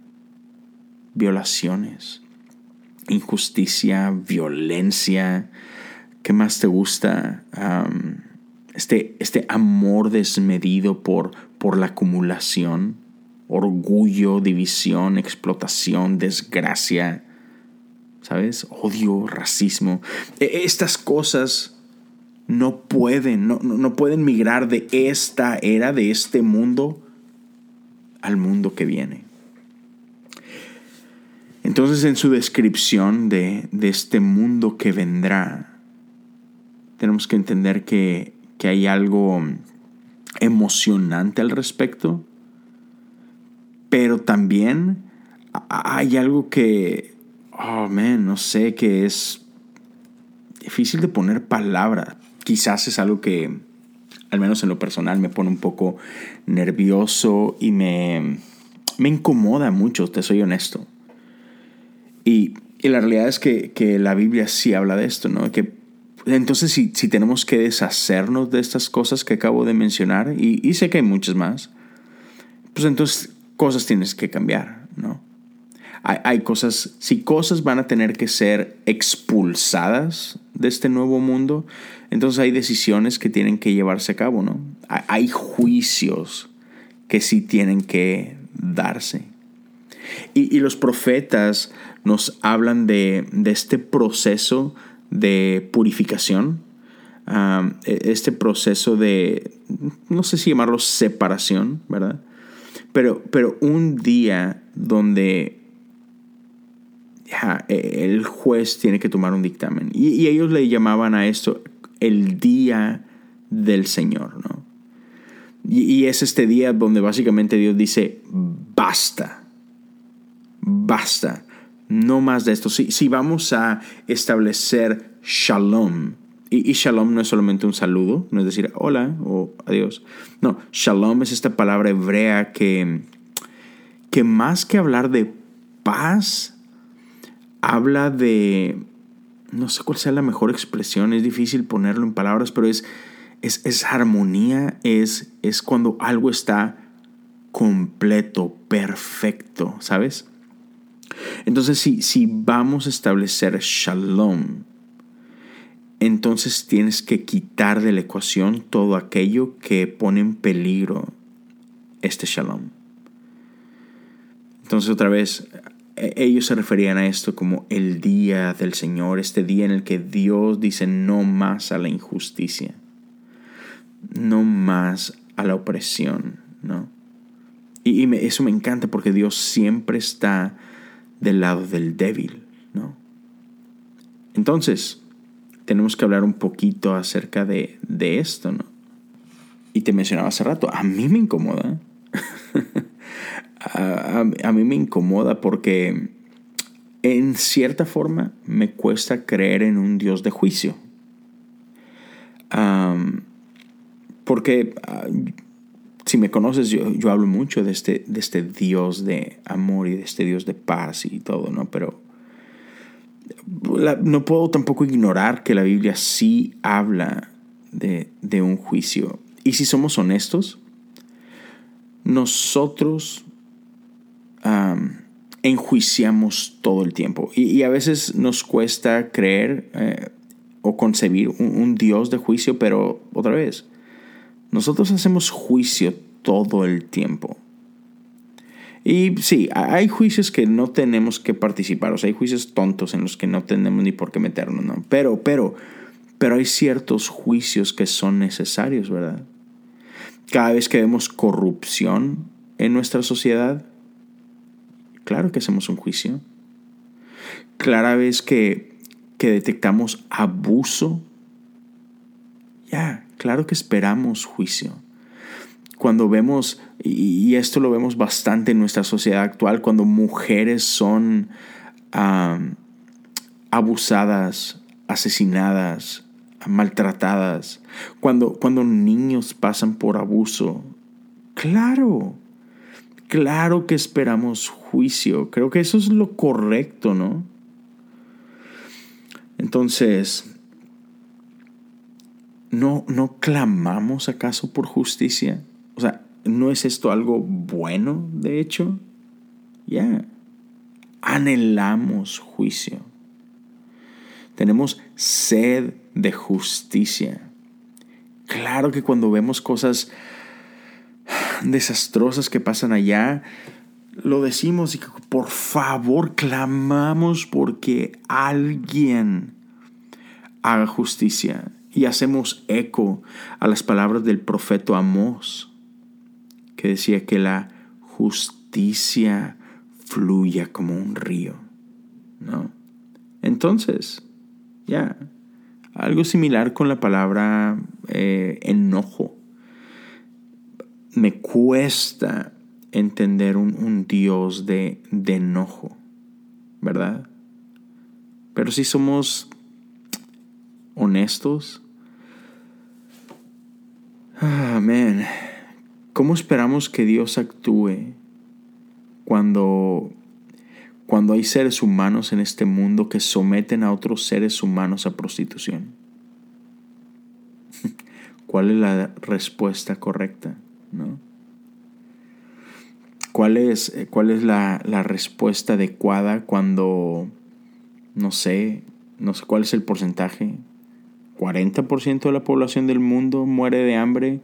Violaciones, injusticia, violencia. ¿Qué más te gusta? este, este amor desmedido por, por la acumulación, orgullo, división, explotación, desgracia ¿sabes? Odio, racismo. E, estas cosas no pueden, no, no pueden migrar de esta era, de este mundo, al mundo que viene. Entonces en su descripción de, de este mundo que vendrá, tenemos que entender que, que hay algo emocionante al respecto, pero también hay algo que, oh man, no sé, que es difícil de poner palabra. Quizás es algo que, al menos en lo personal, me pone un poco nervioso y me, me incomoda mucho, te soy honesto. Y, y la realidad es que, que, la Biblia sí habla de esto, ¿no? Que entonces si, si, tenemos que deshacernos de estas cosas que acabo de mencionar, y, y sé que hay muchas más, pues entonces cosas tienes que cambiar, ¿no? Hay, cosas, si cosas van a tener que ser expulsadas de este nuevo mundo, entonces hay decisiones que tienen que llevarse a cabo, ¿no? Hay, juicios que sí tienen que darse. Y, los profetas nos hablan de, este proceso de purificación, um, este proceso de, no sé si llamarlo separación, ¿verdad? Pero, pero un día donde ya, el juez tiene que tomar un dictamen. Y, ellos le llamaban a esto el día del Señor, ¿no? Y, y es este día donde básicamente Dios dice, basta, basta, no más de esto. Si, si vamos a establecer shalom, y, y, shalom no es solamente un saludo, no es decir hola o adiós. No, shalom es esta palabra hebrea que, que más que hablar de paz, habla de, no sé cuál sea la mejor expresión, es difícil ponerlo en palabras, pero es, es, es armonía, es, es cuando algo está completo, perfecto, ¿sabes? Entonces, si, si vamos a establecer shalom, entonces tienes que quitar de la ecuación todo aquello que pone en peligro este shalom. Entonces, otra vez, ellos se referían a esto como el día del Señor, este día en el que Dios dice no más a la injusticia, no más a la opresión, ¿no? Y, eso me encanta porque Dios siempre está del lado del débil, ¿no? Entonces, tenemos que hablar un poquito acerca de, de esto, ¿no? Y te mencionaba hace rato, a mí me incomoda. a, a, mí me incomoda porque en cierta forma me cuesta creer en un Dios de juicio. Porque uh, si me conoces, yo, yo hablo mucho de este, de este Dios de amor y de este Dios de paz y todo, ¿no? Pero no puedo tampoco ignorar que la Biblia sí habla de, de un juicio. Y si somos honestos, nosotros enjuiciamos todo el tiempo. Y, a veces nos cuesta creer eh, o concebir un, un Dios de juicio, pero otra vez, nosotros hacemos juicio todo el tiempo. Y sí, hay juicios que no tenemos que participar, o sea, hay juicios tontos en los que no tenemos ni por qué meternos, ¿no? Pero, pero, pero hay ciertos juicios que son necesarios, ¿verdad? Cada vez que vemos corrupción en nuestra sociedad, claro que hacemos un juicio. Cada vez que, que detectamos abuso, ya, claro que esperamos juicio. Cuando vemos, y esto lo vemos bastante en nuestra sociedad actual, cuando mujeres son abusadas, asesinadas, maltratadas, cuando, cuando niños pasan por abuso, claro, claro que esperamos juicio. Creo que eso es lo correcto, ¿no? Entonces, ¿no, no clamamos acaso por justicia? O sea, ¿no es esto algo bueno, de hecho? Ya. Anhelamos juicio. Tenemos sed de justicia. Claro que cuando vemos cosas desastrosas que pasan allá, lo decimos y por favor clamamos porque alguien haga justicia y hacemos eco a las palabras del profeta Amós que decía que la justicia fluya como un río, ¿no? Entonces, ya, algo similar con la palabra eh, enojo. Me cuesta entender un, Dios de, de enojo, ¿verdad? Pero si somos honestos, amén. ¿Cómo esperamos que Dios actúe cuando, cuando hay seres humanos en este mundo que someten a otros seres humanos a prostitución? ¿Cuál es la respuesta correcta? ¿Cuál es, eh, cuál es la, la respuesta adecuada cuando, no sé, no sé cuál es el porcentaje? ¿40% de la población del mundo muere de hambre?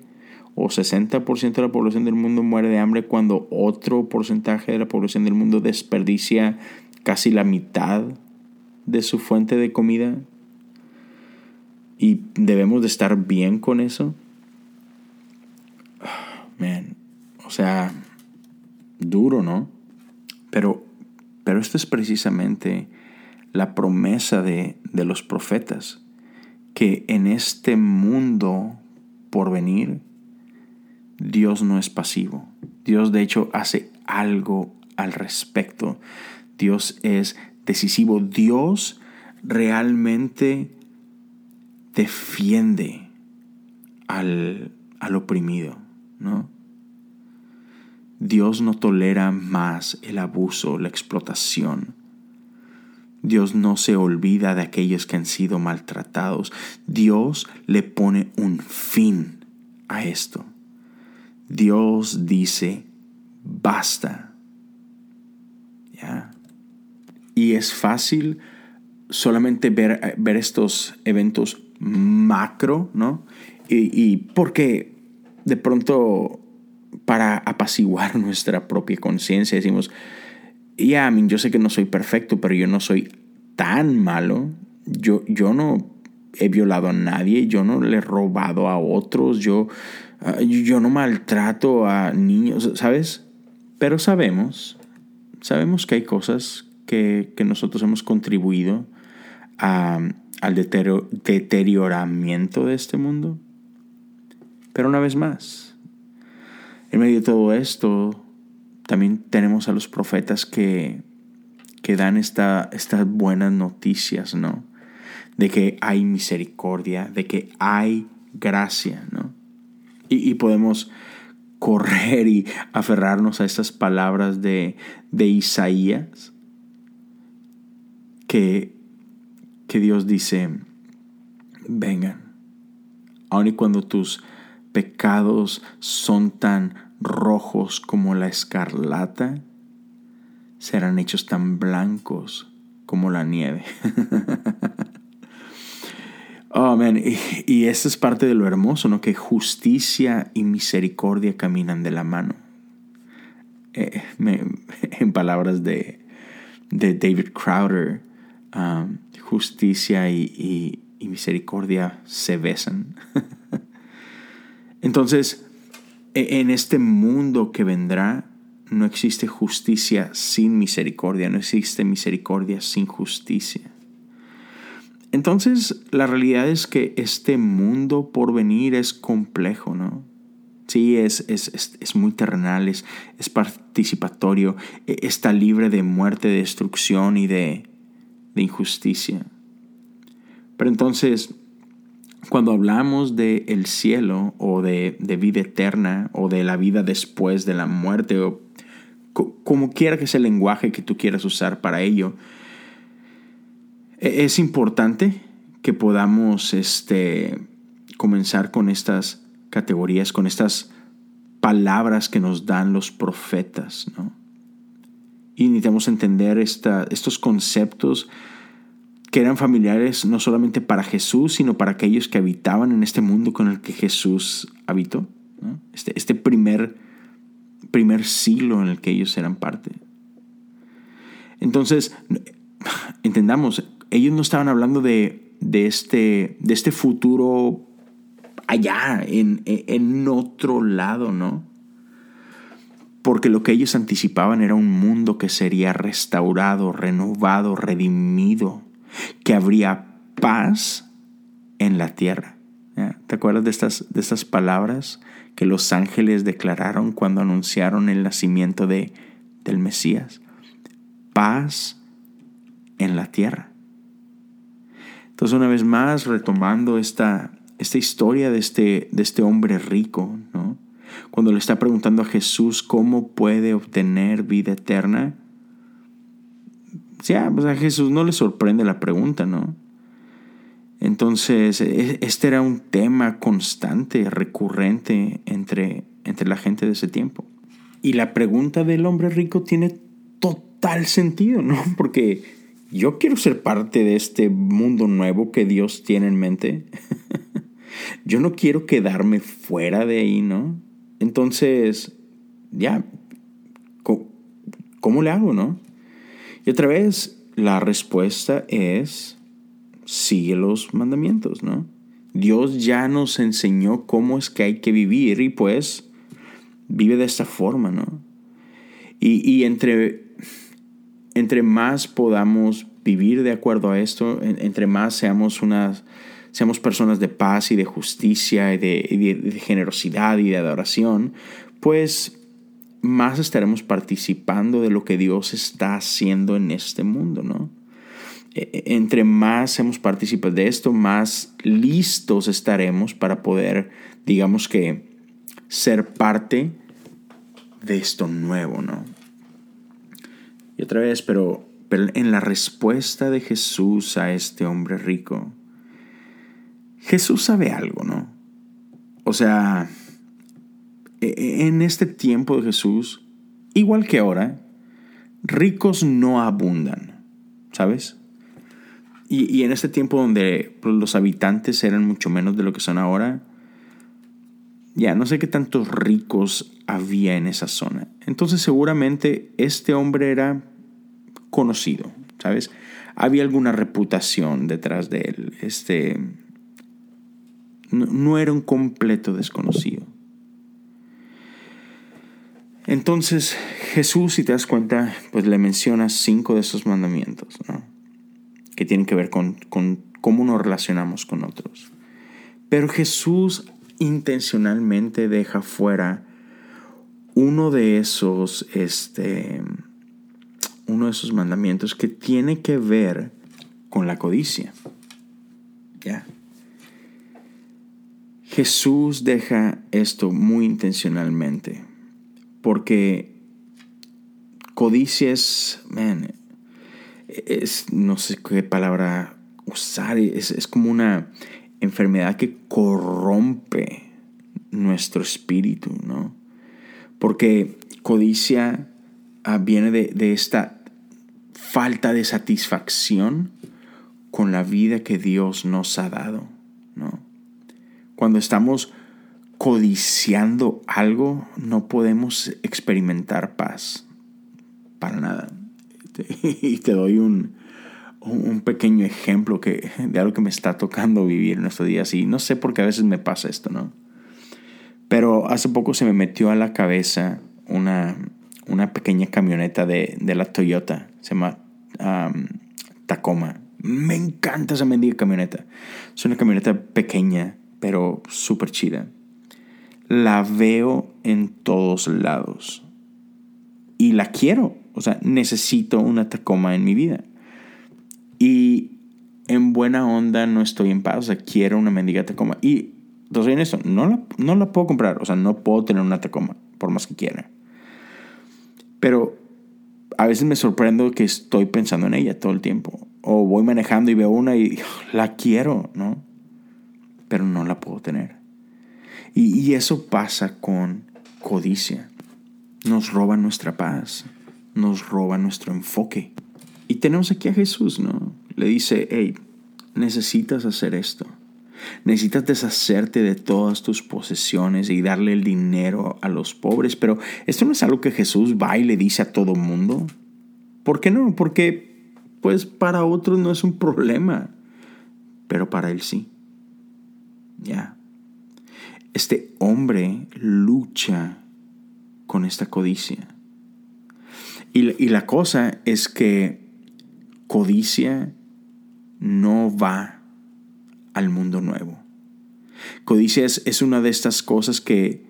¿O 60% de la población del mundo muere de hambre cuando otro porcentaje de la población del mundo desperdicia casi la mitad de su fuente de comida? ¿Y debemos de estar bien con eso? Man, o sea, duro, ¿no? Pero, pero esto es precisamente la promesa de, de los profetas, que en este mundo por venir, Dios no es pasivo. Dios de hecho hace algo al respecto. Dios es decisivo. Dios realmente defiende al, al oprimido, ¿no? Dios no tolera más el abuso, la explotación. Dios no se olvida de aquellos que han sido maltratados. Dios le pone un fin a esto. Dios dice, basta. ¿Ya? Y es fácil solamente ver, ver estos eventos macro, ¿no? Y, y porque de pronto para apaciguar nuestra propia conciencia. Decimos, ya, yo sé que no soy perfecto, pero yo no soy tan malo. Yo, yo no he violado a nadie, yo no le he robado a otros, yo, ah, yo no maltrato a niños, ¿sabes? Pero sabemos, sabemos que hay cosas que, que nosotros hemos contribuido a, al deterioramiento de este mundo. Pero una vez más, en medio de todo esto, también tenemos a los profetas que, que dan esta, estas buenas noticias, ¿no? De que hay misericordia, de que hay gracia, ¿no? Y, podemos correr y aferrarnos a estas palabras de, de Isaías, que, que Dios dice, vengan, aun y cuando tus pecados son tan rojos como la escarlata, serán hechos tan blancos como la nieve. oh. Y, y eso es parte de lo hermoso, ¿no? Que justicia y misericordia caminan de la mano. Eh, en palabras de, de David Crowder, um, justicia y, y misericordia se besan. Entonces, en este mundo que vendrá, no existe justicia sin misericordia, no existe misericordia sin justicia. Entonces, la realidad es que este mundo por venir es complejo, ¿no? Sí, es, es, muy terrenal, es, es participatorio, e-, está libre de muerte, de destrucción y de, de injusticia. Pero entonces, cuando hablamos de el cielo o de, vida eterna o de la vida después de la muerte o como quiera que sea el lenguaje que tú quieras usar para ello, e, es importante que podamos este, comenzar con estas categorías, con estas palabras que nos dan los profetas, ¿no? Y necesitamos entender esta, estos conceptos que eran familiares no solamente para Jesús, sino para aquellos que habitaban en este mundo con el que Jesús habitó. Este, este primer, primer siglo en el que ellos eran parte. Entonces, entendamos, ellos no estaban hablando de, de, este, de este futuro allá, en, en otro lado, ¿no? Porque lo que ellos anticipaban era un mundo que sería restaurado, renovado, redimido que habría paz en la tierra. ¿Te acuerdas de estas, de estas palabras que los ángeles declararon cuando anunciaron el nacimiento de, del Mesías? Paz en la tierra. Entonces, una vez más, retomando esta, esta historia de este, de este hombre rico, ¿no? cuando le está preguntando a Jesús cómo puede obtener vida eterna, ya, pues a Jesús no le sorprende la pregunta, ¿no? Entonces, e, este era un tema constante, recurrente entre, entre la gente de ese tiempo. Y la pregunta del hombre rico tiene total sentido, ¿no? Porque yo quiero ser parte de este mundo nuevo que Dios tiene en mente. yo no quiero quedarme fuera de ahí, ¿no? Entonces, ya, ¿cómo, le hago, no? Y otra vez, la respuesta es, sigue los mandamientos, ¿no? Dios ya nos enseñó cómo es que hay que vivir y pues vive de esta forma, ¿no? Y, entre, entre más podamos vivir de acuerdo a esto, entre más seamos unas seamos personas de paz y de justicia y de, generosidad y de adoración, pues más estaremos participando de lo que Dios está haciendo en este mundo, ¿no? E, e, entre más seamos partícipes de esto, más listos estaremos para poder, digamos que, ser parte de esto nuevo, ¿no? Y otra vez, pero, en la respuesta de Jesús a este hombre rico, Jesús sabe algo, ¿no? O sea, en este tiempo de Jesús, igual que ahora, ricos no abundan, ¿sabes? Y, en este tiempo donde pues, los habitantes eran mucho menos de lo que son ahora, ya no sé qué tantos ricos había en esa zona. Entonces seguramente este hombre era conocido, ¿sabes? Había alguna reputación detrás de él. Este, no, era un completo desconocido. Entonces Jesús, si te das cuenta, pues le menciona cinco de esos mandamientos, que tienen que ver con, cómo nos relacionamos con otros. Pero Jesús intencionalmente deja fuera uno de esos, este, uno de esos mandamientos que tiene que ver con la codicia. Jesús deja esto muy intencionalmente, porque codicia es, es, no sé qué palabra usar, es, como una enfermedad que corrompe nuestro espíritu, ¿no? Porque codicia ah, viene de, de esta falta de satisfacción con la vida que Dios nos ha dado, ¿no? Cuando estamos codiciando algo, no podemos experimentar paz. Para nada. Y te doy un, un pequeño ejemplo que, de algo que me está tocando vivir en estos días. Y no sé por qué a veces me pasa esto, ¿no? Pero hace poco se me metió a la cabeza una, una pequeña camioneta de, de, la Toyota. Se llama Tacoma. Me encanta esa mendiga camioneta. Es una camioneta pequeña pero súper chida. La veo en todos lados. Y la quiero. O sea, necesito una Tacoma en mi vida. Y en buena onda no estoy en paz. O sea, quiero una mendiga Tacoma. Y, entonces en eso, no no la puedo comprar. O sea, no puedo tener una Tacoma, por más que quiera. Pero a veces me sorprendo que estoy pensando en ella todo el tiempo. O voy manejando y veo una y la quiero, ¿no? pero no la puedo tener. Y, eso pasa con codicia. Nos roba nuestra paz, nos roba nuestro enfoque. Y tenemos aquí a Jesús, ¿no? Le dice, hey, necesitas hacer esto. Necesitas deshacerte de todas tus posesiones y darle el dinero a los pobres. Pero esto no es algo que Jesús va y le dice a todo mundo. ¿Por qué no? Porque pues para otros no es un problema, pero para él sí. Ya. Este hombre lucha con esta codicia. Y, la cosa es que codicia no va al mundo nuevo. codicia es, una de estas cosas que,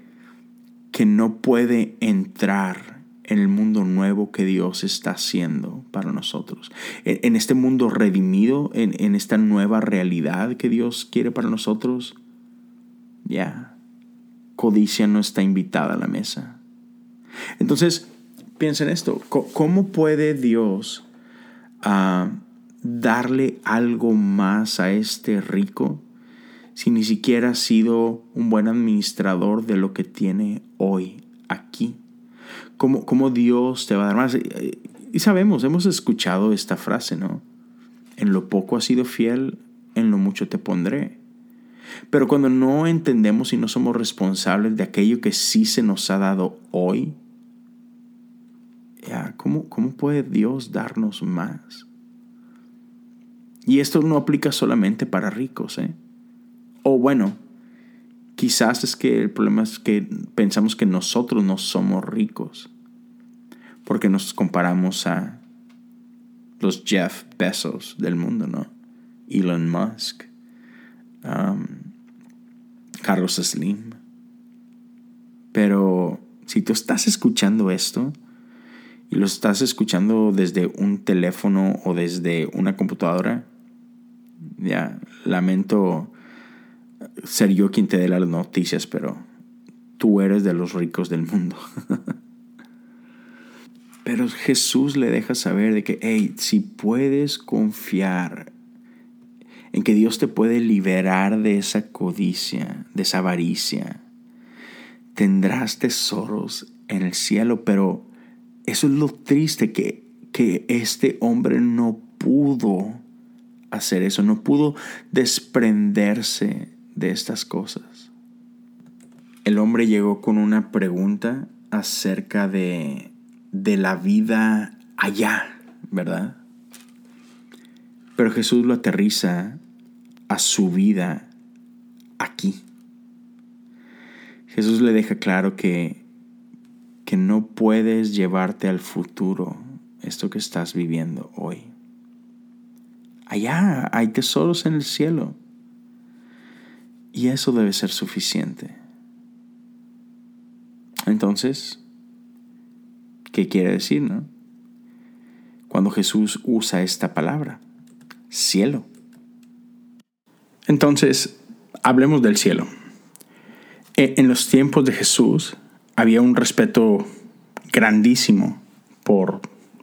que no puede entrar en el mundo nuevo que Dios está haciendo para nosotros. En, este mundo redimido, en, esta nueva realidad que Dios quiere para nosotros, ya, codicia no está invitada a la mesa. Entonces, piensa en esto, ¿cómo puede Dios ah, darle algo más a este rico si ni siquiera ha sido un buen administrador de lo que tiene hoy aquí? ¿Cómo, cómo Dios te va a dar más? Y sabemos, hemos escuchado esta frase, ¿no? En lo poco has sido fiel, en lo mucho te pondré. Pero cuando no entendemos y no somos responsables de aquello que sí se nos ha dado hoy, ¿cómo, ¿cómo puede Dios darnos más? Y esto no aplica solamente para ricos, ¿eh? O bueno, quizás es que el problema es que pensamos que nosotros no somos ricos, porque nos comparamos a los Jeff Bezos del mundo, ¿no? Elon Musk, um, Carlos Slim. Pero si tú estás escuchando esto, y lo estás escuchando desde un teléfono o desde una computadora, ya lamento ser yo quien te dé las noticias, pero tú eres de los ricos del mundo. pero Jesús le deja saber de que, hey, si puedes confiar en que Dios te puede liberar de esa codicia, de esa avaricia, tendrás tesoros en el cielo, pero eso es lo triste que, que este hombre no pudo hacer eso, no pudo desprenderse de estas cosas. El hombre llegó con una pregunta acerca de, de la vida allá, ¿verdad? Pero Jesús lo aterriza a su vida aquí. Jesús le deja claro que que no puedes llevarte al futuro esto que estás viviendo hoy. Allá hay tesoros en el cielo. Y eso debe ser suficiente. Entonces, ¿qué quiere decir, no? Cuando Jesús usa esta palabra, cielo. Entonces, hablemos del cielo. E, en los tiempos de Jesús, había un respeto grandísimo por,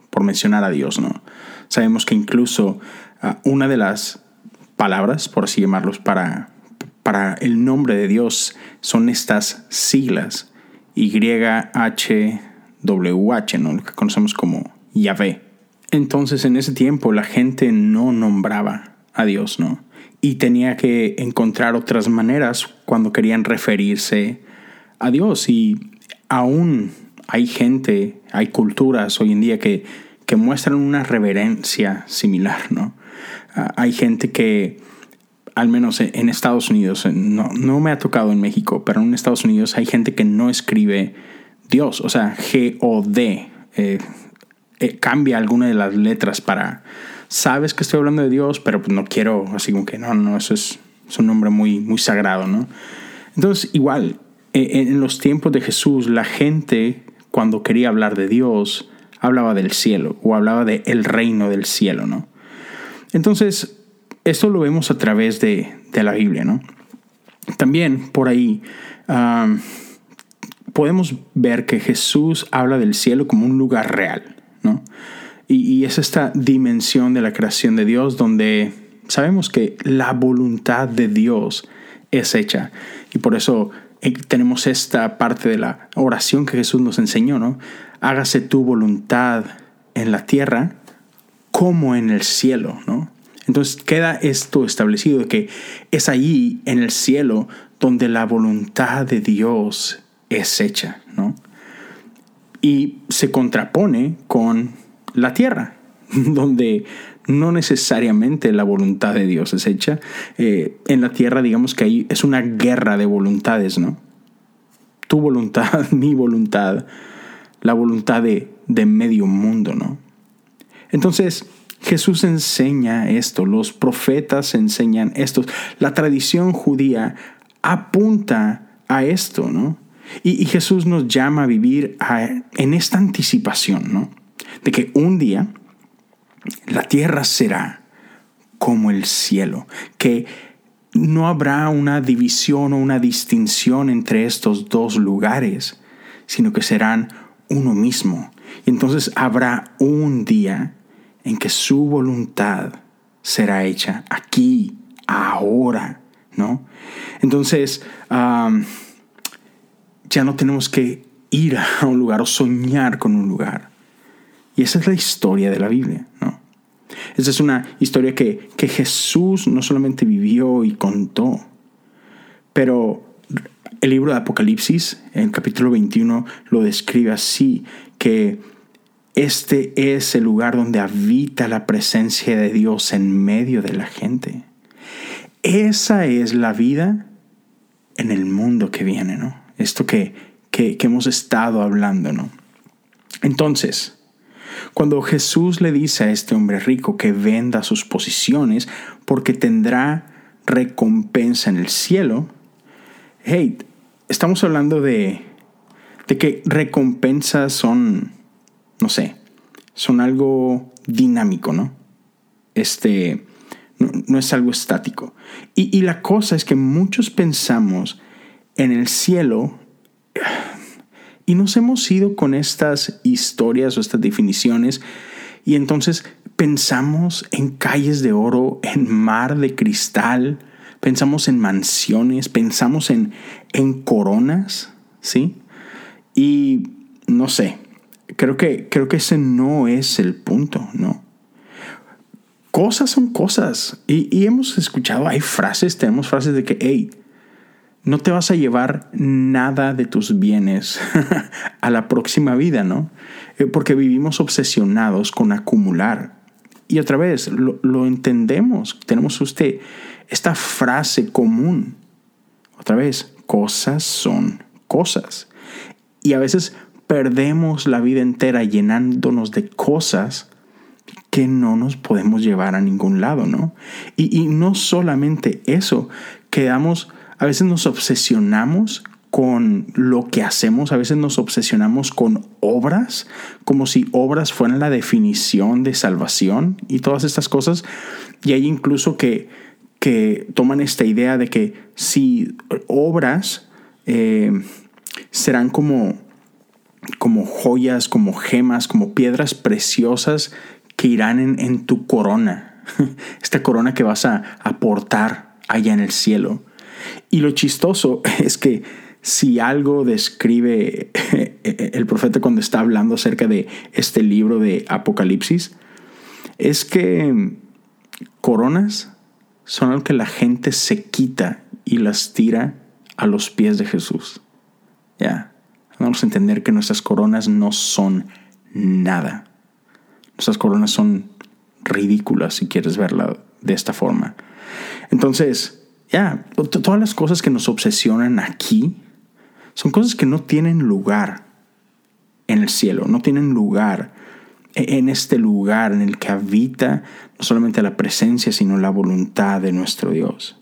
por mencionar a Dios, ¿no? Sabemos que incluso ah, una de las palabras, por así llamarlos, para, para el nombre de Dios son estas siglas, YHWH, ¿no? Lo que conocemos como Yahvé. Entonces en ese tiempo la gente no nombraba a Dios, ¿no? Y tenía que encontrar otras maneras cuando querían referirse a Dios. Y aún hay gente, hay culturas hoy en día que, que muestran una reverencia similar, ¿no? Ah, hay gente que, al menos en Estados Unidos, no, no me ha tocado en México, pero en Estados Unidos hay gente que no escribe Dios, o sea, G-O-D. Eh, eh, cambia alguna de las letras para, sabes que estoy hablando de Dios, pero pues no quiero, así como que no, no, eso es, un nombre muy, muy sagrado, ¿no? Entonces, igual, eh, en los tiempos de Jesús, la gente cuando quería hablar de Dios, hablaba del cielo o hablaba de reino del cielo, ¿no? Entonces, esto lo vemos a través de, la Biblia, ¿no? También por ahí podemos ver que Jesús habla del cielo como un lugar real, ¿no? Y, es esta dimensión de la creación de Dios donde sabemos que la voluntad de Dios es hecha. Y por eso tenemos esta parte de la oración que Jesús nos enseñó, ¿no? Hágase tu voluntad en la tierra como en el cielo, ¿no? Entonces queda esto establecido que es allí en el cielo donde la voluntad de Dios es hecha, ¿no? Y se contrapone con la tierra, donde no necesariamente la voluntad de Dios es hecha. Eh, en la tierra, digamos que ahí es una guerra de voluntades, ¿no? Tu voluntad, mi voluntad, la voluntad de, de medio mundo, ¿no? Entonces, Jesús enseña esto, los profetas enseñan esto, la tradición judía apunta a esto, ¿no? Y, Jesús nos llama a vivir en esta anticipación, ¿no? De que un día la tierra será como el cielo, que no habrá una división o una distinción entre estos dos lugares, sino que serán uno mismo. Y entonces habrá un día en que su voluntad será hecha aquí, ahora, ¿no? Entonces, ya no tenemos que ir a un lugar o soñar con un lugar. Y esa es la historia de la Biblia, ¿no? Esa es una historia que, que Jesús no solamente vivió y contó, pero el libro de Apocalipsis, en el capítulo 21, lo describe así, que este es el lugar donde habita la presencia de Dios en medio de la gente. Esa es la vida en el mundo que viene, ¿no? Esto que, que, hemos estado hablando, ¿no? Entonces, cuando Jesús le dice a este hombre rico que venda sus posiciones porque tendrá recompensa en el cielo, hey, estamos hablando de, de que recompensas son, no sé, son algo dinámico, ¿no? Este, no, es algo estático. Y, y, la cosa es que muchos pensamos en el cielo y nos hemos ido con estas historias o estas definiciones y entonces pensamos en calles de oro, en mar de cristal, pensamos en mansiones, pensamos en, en coronas, ¿sí? Y no sé, creo que, creo que ese no es el punto, ¿no? Cosas son cosas. Y, y hemos escuchado, hay frases, tenemos frases de que, hey, no te vas a llevar nada de tus bienes a la próxima vida, ¿no? Eh, porque vivimos obsesionados con acumular. Y otra vez, lo, lo entendemos, tenemos usted esta frase común. Otra vez, cosas son cosas. Y a veces perdemos la vida entera llenándonos de cosas que no nos podemos llevar a ningún lado, ¿no? Y, y no solamente eso, quedamos, a veces nos obsesionamos con lo que hacemos, a veces nos obsesionamos con obras, como si obras fueran la definición de salvación y todas estas cosas. Y hay incluso que que toman esta idea de que si obras eh, serán como, como joyas, como gemas, como piedras preciosas que irán en, tu corona, esta corona que vas a aportar allá en el cielo. Y lo chistoso es que si algo describe el profeta cuando está hablando acerca de este libro de Apocalipsis, es que coronas son algo que la gente se quita y las tira a los pies de Jesús. Ya, vamos a entender que nuestras coronas no son nada. Nuestras coronas son ridículas si quieres verla de esta forma. Entonces, ya, todas las cosas que nos obsesionan aquí son cosas que no tienen lugar en el cielo, no tienen lugar en este lugar en el que habita no solamente la presencia, sino la voluntad de nuestro Dios.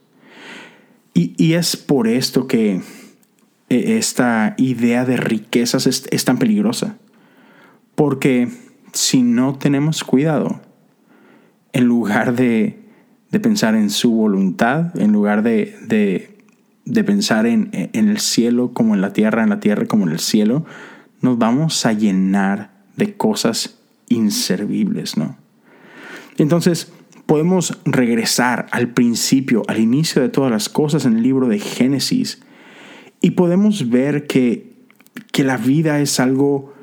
Y, es por esto que eh, esta idea de riquezas es, tan peligrosa. Porque si no tenemos cuidado, en lugar de, pensar en su voluntad, en lugar de, pensar en, en, el cielo como en la tierra, en la tierra como en el cielo, nos vamos a llenar de cosas inservibles, ¿no? Entonces, podemos regresar al principio, al inicio de todas las cosas en el libro de Génesis y podemos ver que, que la vida es algo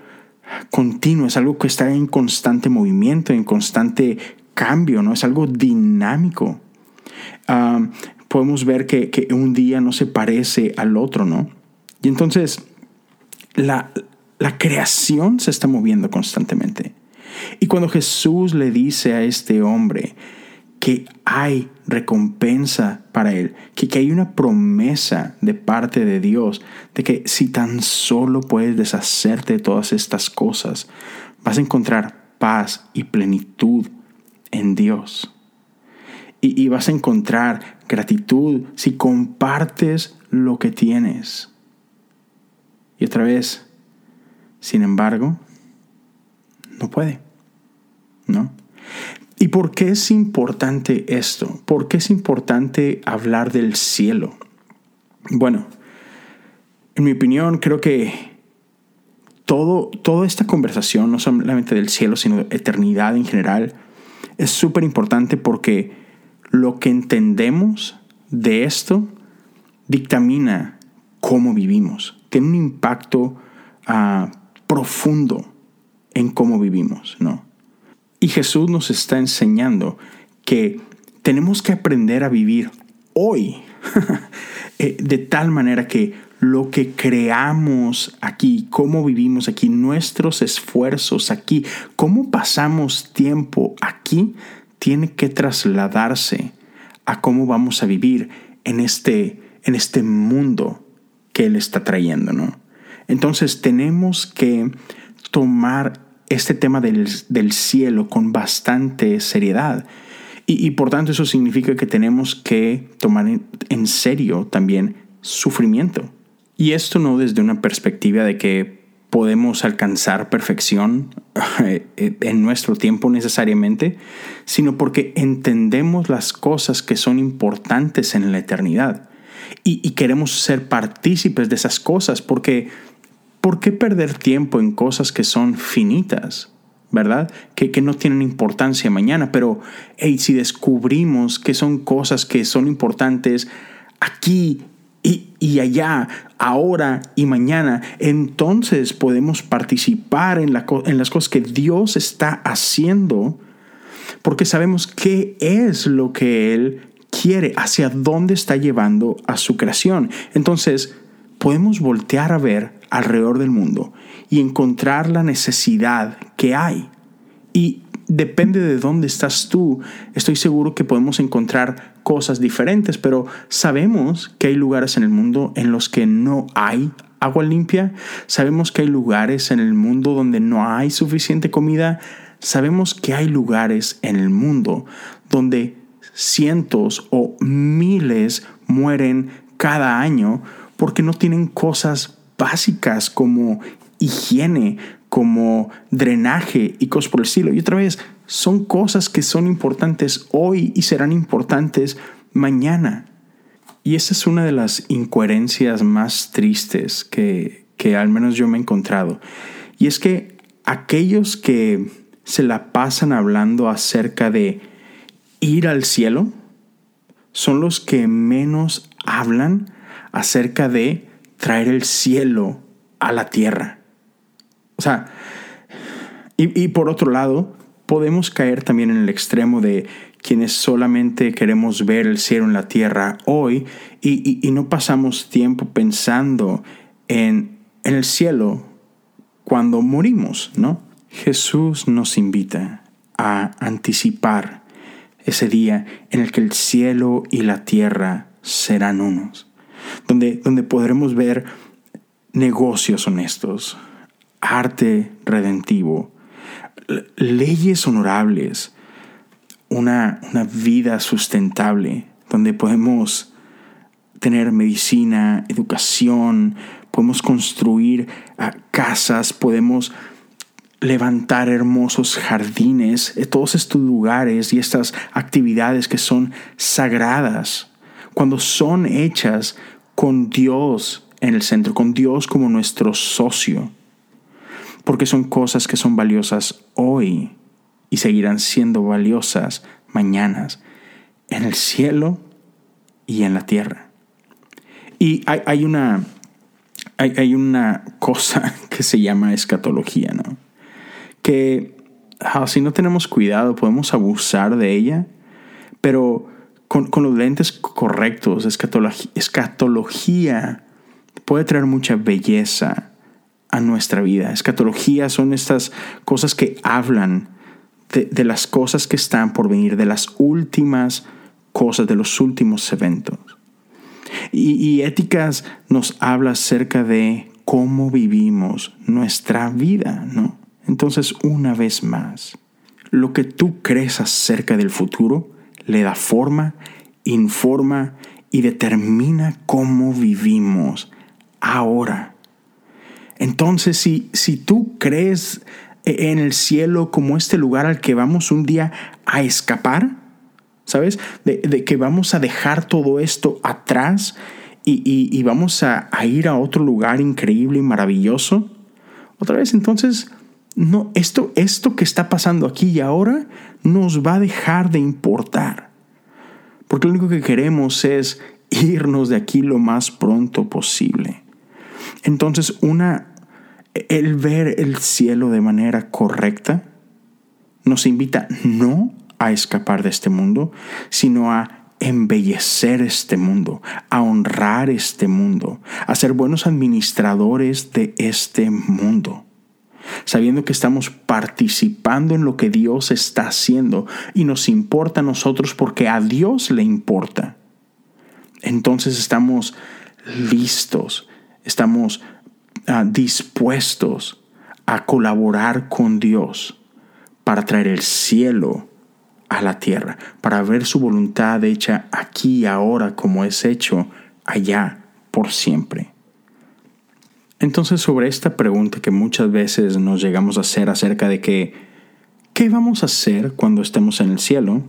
continuo, es algo que está en constante movimiento, en constante cambio, ¿no? Es algo dinámico. Ah, podemos ver que, que, un día no se parece al otro, ¿no? Y entonces la, la creación se está moviendo constantemente. Y cuando Jesús le dice a este hombre que hay recompensa para él, que, que hay una promesa de parte de Dios, de que si tan solo puedes deshacerte de todas estas cosas, vas a encontrar paz y plenitud en Dios. Y, vas a encontrar gratitud si compartes lo que tienes. Y otra vez, sin embargo, no puede. ¿No? ¿Y por qué es importante esto? ¿Por qué es importante hablar del cielo? Bueno, en mi opinión, creo que todo, toda esta conversación, no solamente del cielo, sino de eternidad en general, es súper importante porque lo que entendemos de esto dictamina cómo vivimos. Tiene un impacto ah, profundo en cómo vivimos, ¿no? Y Jesús nos está enseñando que tenemos que aprender a vivir hoy eh, de tal manera que lo que creamos aquí, cómo vivimos aquí, nuestros esfuerzos aquí, cómo pasamos tiempo aquí, tiene que trasladarse a cómo vamos a vivir en este, en este mundo que Él está trayendo. Entonces tenemos que tomar este tema del, cielo con bastante seriedad. Y, por tanto eso significa que tenemos que tomar en serio también sufrimiento. Y esto no desde una perspectiva de que podemos alcanzar perfección eh, en nuestro tiempo necesariamente, sino porque entendemos las cosas que son importantes en la eternidad y, y queremos ser partícipes de esas cosas porque ¿por qué perder tiempo en cosas que son finitas? ¿verdad? Que, que, no tienen importancia mañana, pero hey, si descubrimos que son cosas que son importantes aquí y, allá, ahora y mañana, entonces podemos participar en, la, en las cosas que Dios está haciendo, porque sabemos qué es lo que Él quiere, hacia dónde está llevando a su creación. Entonces, podemos voltear a ver alrededor del mundo y encontrar la necesidad que hay. Y depende de dónde estás tú, estoy seguro que podemos encontrar cosas diferentes, pero sabemos que hay lugares en el mundo en los que no hay agua limpia, sabemos que hay lugares en el mundo donde no hay suficiente comida, sabemos que hay lugares en el mundo donde cientos o miles mueren cada año porque no tienen cosas básicas como higiene, como drenaje y cosas por el estilo. Y otra vez, son cosas que son importantes hoy y serán importantes mañana. Y esa es una de las incoherencias más tristes que, que al menos yo me he encontrado. Y es que aquellos que se la pasan hablando acerca de ir al cielo son los que menos hablan acerca de traer el cielo a la tierra. Sea, y, por otro lado, podemos caer también en el extremo de quienes solamente queremos ver el cielo en la tierra hoy y, no pasamos tiempo pensando en, en, el cielo cuando morimos, ¿no? Jesús nos invita a anticipar ese día en el que el cielo y la tierra serán unos donde, donde podremos ver negocios honestos, arte redentivo, leyes honorables, una, una vida sustentable, donde podemos tener medicina, educación, podemos construir ah, casas, podemos levantar hermosos jardines, eh, todos estos lugares y estas actividades que son sagradas, cuando son hechas con Dios en el centro, con Dios como nuestro socio, porque son cosas que son valiosas hoy y seguirán siendo valiosas mañanas en el cielo y en la tierra. Y hay, una, hay, una cosa que se llama escatología, ¿no? Que ah, si no tenemos cuidado podemos abusar de ella, pero con, los lentes correctos, escatología, puede traer mucha belleza a nuestra vida. Escatología son estas cosas que hablan de, las cosas que están por venir, de las últimas cosas, de los últimos eventos. Y, y éticas nos habla acerca de cómo vivimos nuestra vida, ¿no? Entonces, una vez más, lo que tú crees acerca del futuro le da forma, informa y determina cómo vivimos ahora. Entonces, si, si tú crees en el cielo como este lugar al que vamos un día a escapar, ¿sabes? De, que vamos a dejar todo esto atrás y, vamos a, a, ir a otro lugar increíble y maravilloso. Otra vez, entonces, no, esto, esto que está pasando aquí y ahora nos va a dejar de importar. Porque lo único que queremos es irnos de aquí lo más pronto posible. Entonces, una, el ver el cielo de manera correcta nos invita no a escapar de este mundo, sino a embellecer este mundo, a honrar este mundo, a ser buenos administradores de este mundo, sabiendo que estamos participando en lo que Dios está haciendo y nos importa a nosotros porque a Dios le importa. Entonces estamos listos, estamos ah, dispuestos a colaborar con Dios para traer el cielo a la tierra, para ver su voluntad hecha aquí y ahora como es hecho allá por siempre. Entonces sobre esta pregunta que muchas veces nos llegamos a hacer acerca de que, ¿qué vamos a hacer cuando estemos en el cielo?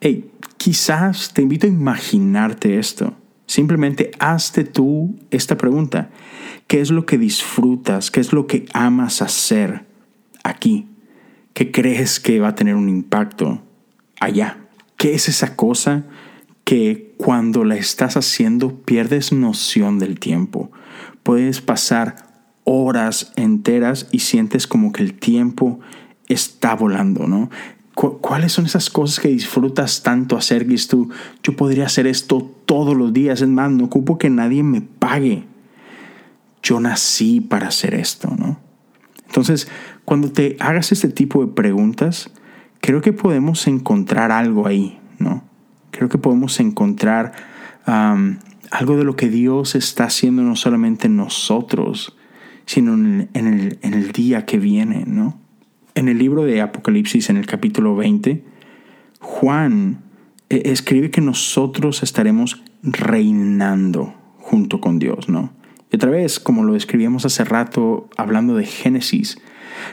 Hey, quizás te invito a imaginarte esto. Simplemente hazte tú esta pregunta. ¿Qué es lo que disfrutas? ¿Qué es lo que amas hacer aquí? ¿Qué crees que va a tener un impacto allá? ¿Qué es esa cosa que cuando la estás haciendo pierdes noción del tiempo? Puedes pasar horas enteras y sientes como que el tiempo está volando, ¿no? ¿Cuáles son esas cosas que disfrutas tanto hacer, que tú? Yo podría hacer esto todos los días, es más, no ocupo que nadie me pague. Yo nací para hacer esto, ¿no? Entonces, cuando te hagas este tipo de preguntas, creo que podemos encontrar algo ahí, ¿no? Creo que podemos encontrar algo de lo que Dios está haciendo no solamente en nosotros, sino en el, día que viene, ¿no? En el libro de Apocalipsis, en el capítulo 20, Juan escribe que nosotros estaremos reinando junto con Dios, ¿no? Y otra vez, como lo escribíamos hace rato hablando de Génesis,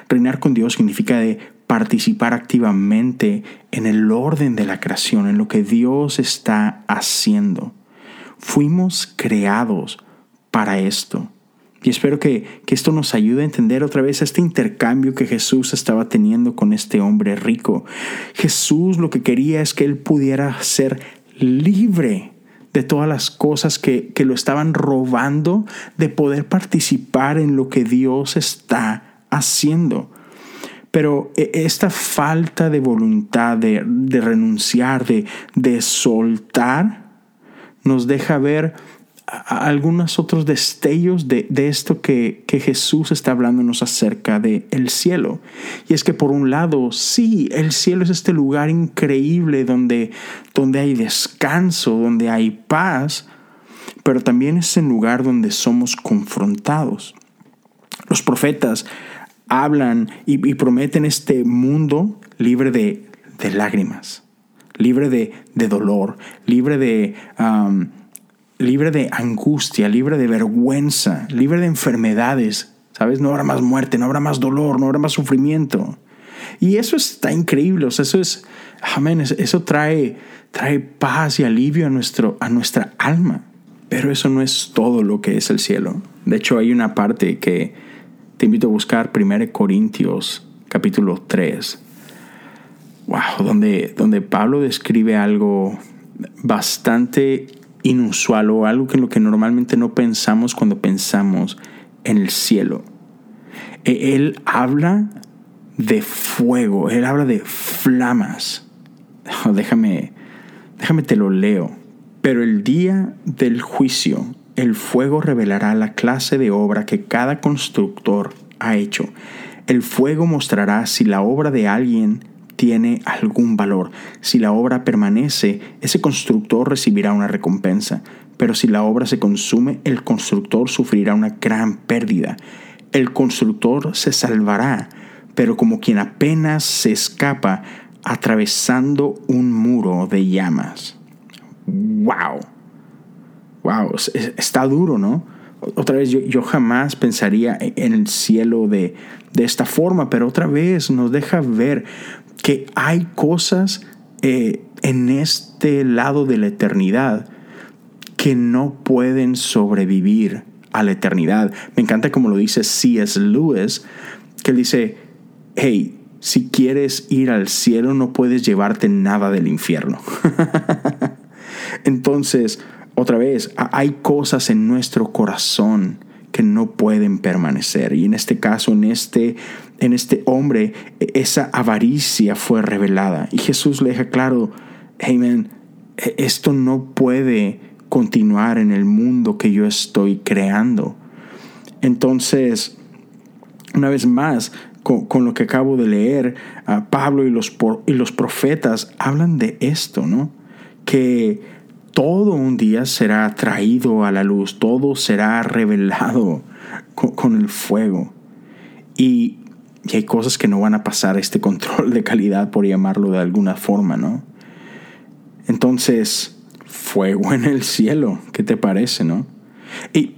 Reinar con Dios significa de participar activamente en el orden de la creación, en lo que Dios está haciendo. Fuimos creados para esto. Y espero que, que, esto nos ayude a entender otra vez este intercambio que Jesús estaba teniendo con este hombre rico. Jesús lo que quería es que él pudiera ser libre de todas las cosas que, que lo estaban robando, de poder participar en lo que Dios está haciendo. Pero e, esta falta de voluntad de, renunciar, de, de, soltar, nos deja ver algunos otros destellos de, esto que, que, Jesús está hablándonos acerca del el cielo. Y es que por un lado, sí, el cielo es este lugar increíble donde, donde hay descanso, donde hay paz, pero también es el lugar donde somos confrontados. Los profetas hablan y, prometen este mundo libre de, lágrimas, libre de, dolor, libre de, libre de angustia, libre de vergüenza, libre de enfermedades. ¿Sabes? No habrá más muerte, no habrá más dolor, no habrá más sufrimiento. Y eso está increíble, o sea, eso es, amén, eso trae, trae paz y alivio a, nuestro, a nuestra alma. Pero eso no es todo lo que es el cielo. De hecho, hay una parte que te invito a buscar 1 Corintios capítulo 3. Wow, donde, donde Pablo describe algo bastante inusual o algo que lo que normalmente no pensamos cuando pensamos en el cielo. E, él habla de fuego, él habla de flamas. déjame, déjame te lo leo. Pero el día del juicio el fuego revelará la clase de obra que cada constructor ha hecho. El fuego mostrará si la obra de alguien tiene algún valor. Si la obra permanece, ese constructor recibirá una recompensa. Pero si la obra se consume, el constructor sufrirá una gran pérdida. El constructor se salvará, pero como quien apenas se escapa atravesando un muro de llamas. wow. Wow, está duro, ¿no? Otra vez, yo, yo jamás pensaría en el cielo de, de, esta forma, pero otra vez nos deja ver que hay cosas eh, en este lado de la eternidad que no pueden sobrevivir a la eternidad. Me encanta como lo dice C.S. Lewis, que él dice, hey, si quieres ir al cielo no puedes llevarte nada del infierno. Entonces, otra vez, hay cosas en nuestro corazón que no pueden permanecer. Y en este caso, en este, en este hombre, e, esa avaricia fue revelada. Y Jesús le deja claro, hey e, esto no puede continuar en el mundo que yo estoy creando. Entonces, una vez más, con, lo que acabo de leer, Pablo y los, y los profetas hablan de esto, ¿no? Que todo un día será traído a la luz, todo será revelado con, el fuego. Y, hay cosas que no van a pasar este control de calidad, por llamarlo de alguna forma, ¿no? Entonces, fuego en el cielo, ¿qué te parece, no? Y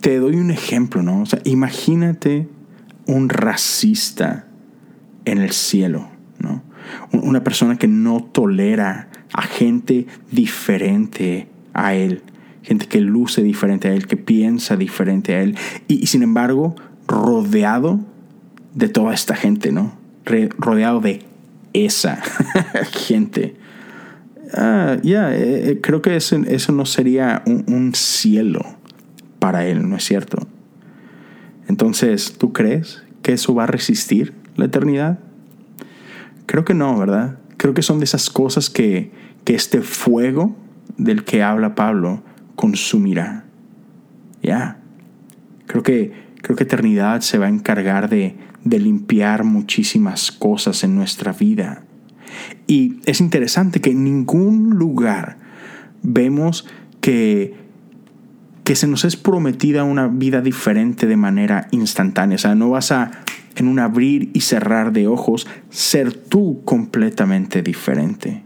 te doy un ejemplo, ¿no? O sea, imagínate un racista en el cielo. Una persona que no tolera a gente diferente a él, gente que luce diferente a él, que piensa diferente a él, y, sin embargo rodeado de toda esta gente, ¿no? rodeado de esa gente. Ah, ya, eh, eh, creo que eso, eso no sería un, cielo para él, ¿no es cierto? Entonces, ¿tú crees que eso va a resistir la eternidad? Creo que no, ¿verdad? Creo que son de esas cosas que, que este fuego del que habla Pablo consumirá. Ya. Creo que, creo que eternidad se va a encargar de, de limpiar muchísimas cosas en nuestra vida. Y es interesante que en ningún lugar vemos que, que se nos es prometida una vida diferente de manera instantánea. O sea, no vas a en un abrir y cerrar de ojos, ser tú completamente diferente.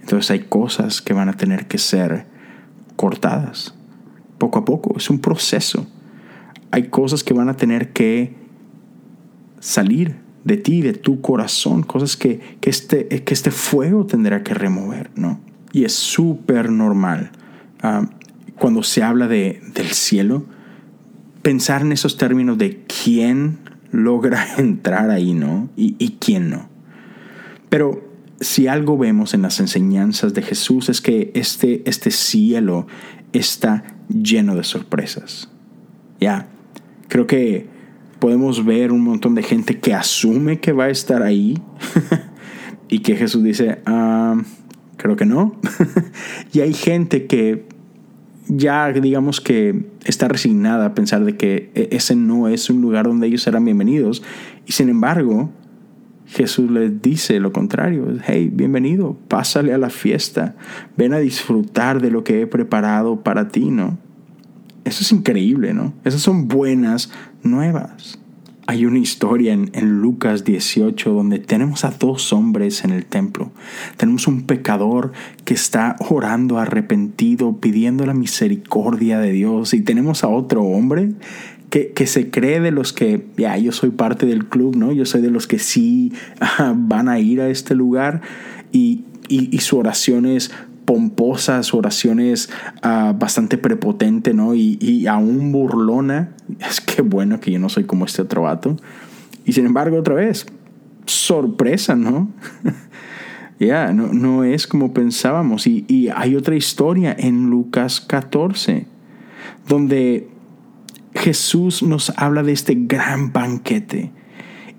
Entonces hay cosas que van a tener que ser cortadas poco a poco. Es un proceso. Hay cosas que van a tener que salir de ti, de tu corazón, cosas que, que, este, que este fuego tendrá que remover, ¿no? Y es súper normal. Ah, cuando se habla de, del cielo, pensar en esos términos de quién logra entrar ahí, ¿no? Y, y quién no. Pero si algo vemos en las enseñanzas de Jesús es que este, este cielo está lleno de sorpresas. Ya, creo que podemos ver un montón de gente que asume que va a estar ahí y que Jesús dice, ah, creo que no. y hay gente que ya digamos que está resignada a pensar de que e-, ese no es un lugar donde ellos serán bienvenidos. Y sin embargo, Jesús les dice lo contrario. Hey, bienvenido, pásale a la fiesta. Ven a disfrutar de lo que he preparado para ti, ¿no? Eso es increíble, ¿no? Esas son buenas nuevas. Hay una historia en, Lucas 18 donde tenemos a dos hombres en el templo. Tenemos un pecador que está orando arrepentido, pidiendo la misericordia de Dios. Y tenemos a otro hombre que, que se cree de los que, ya, yo soy parte del club, ¿no? Yo soy de los que sí van a ir a este lugar. Y, y, y su oración es, pomposas, oraciones uh, bastante prepotente, ¿no? Y, y, aún burlona. Es que bueno que yo no soy como este otro vato. Y sin embargo, otra vez, sorpresa, ¿no? ya, no, no, es como pensábamos. Y, y hay otra historia en Lucas 14, donde Jesús nos habla de este gran banquete.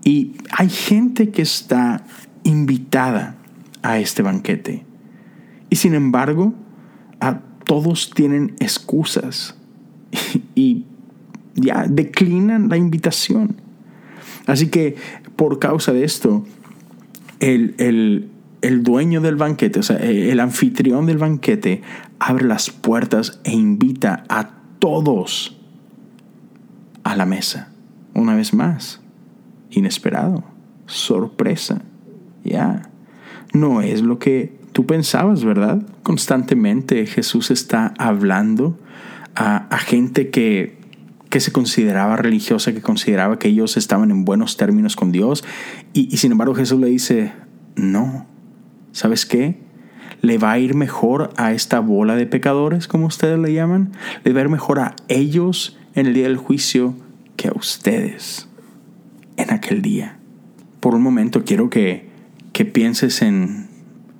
Y hay gente que está invitada a este banquete. Y sin embargo, todos tienen excusas y ya declinan la invitación. Así que por causa de esto, el, el, dueño del banquete, o sea, el anfitrión del banquete, abre las puertas e invita a todos a la mesa. Una vez más, inesperado, sorpresa, ya. No es lo que tú pensabas, ¿verdad? Constantemente Jesús está hablando a, a gente que, que se consideraba religiosa, que consideraba que ellos estaban en buenos términos con Dios. Y, sin embargo Jesús le dice, no, ¿sabes qué? le va a ir mejor a esta bola de pecadores, como ustedes le llaman, le va a ir mejor a ellos en el día del juicio que a ustedes en aquel día. Por un momento quiero que, que pienses en,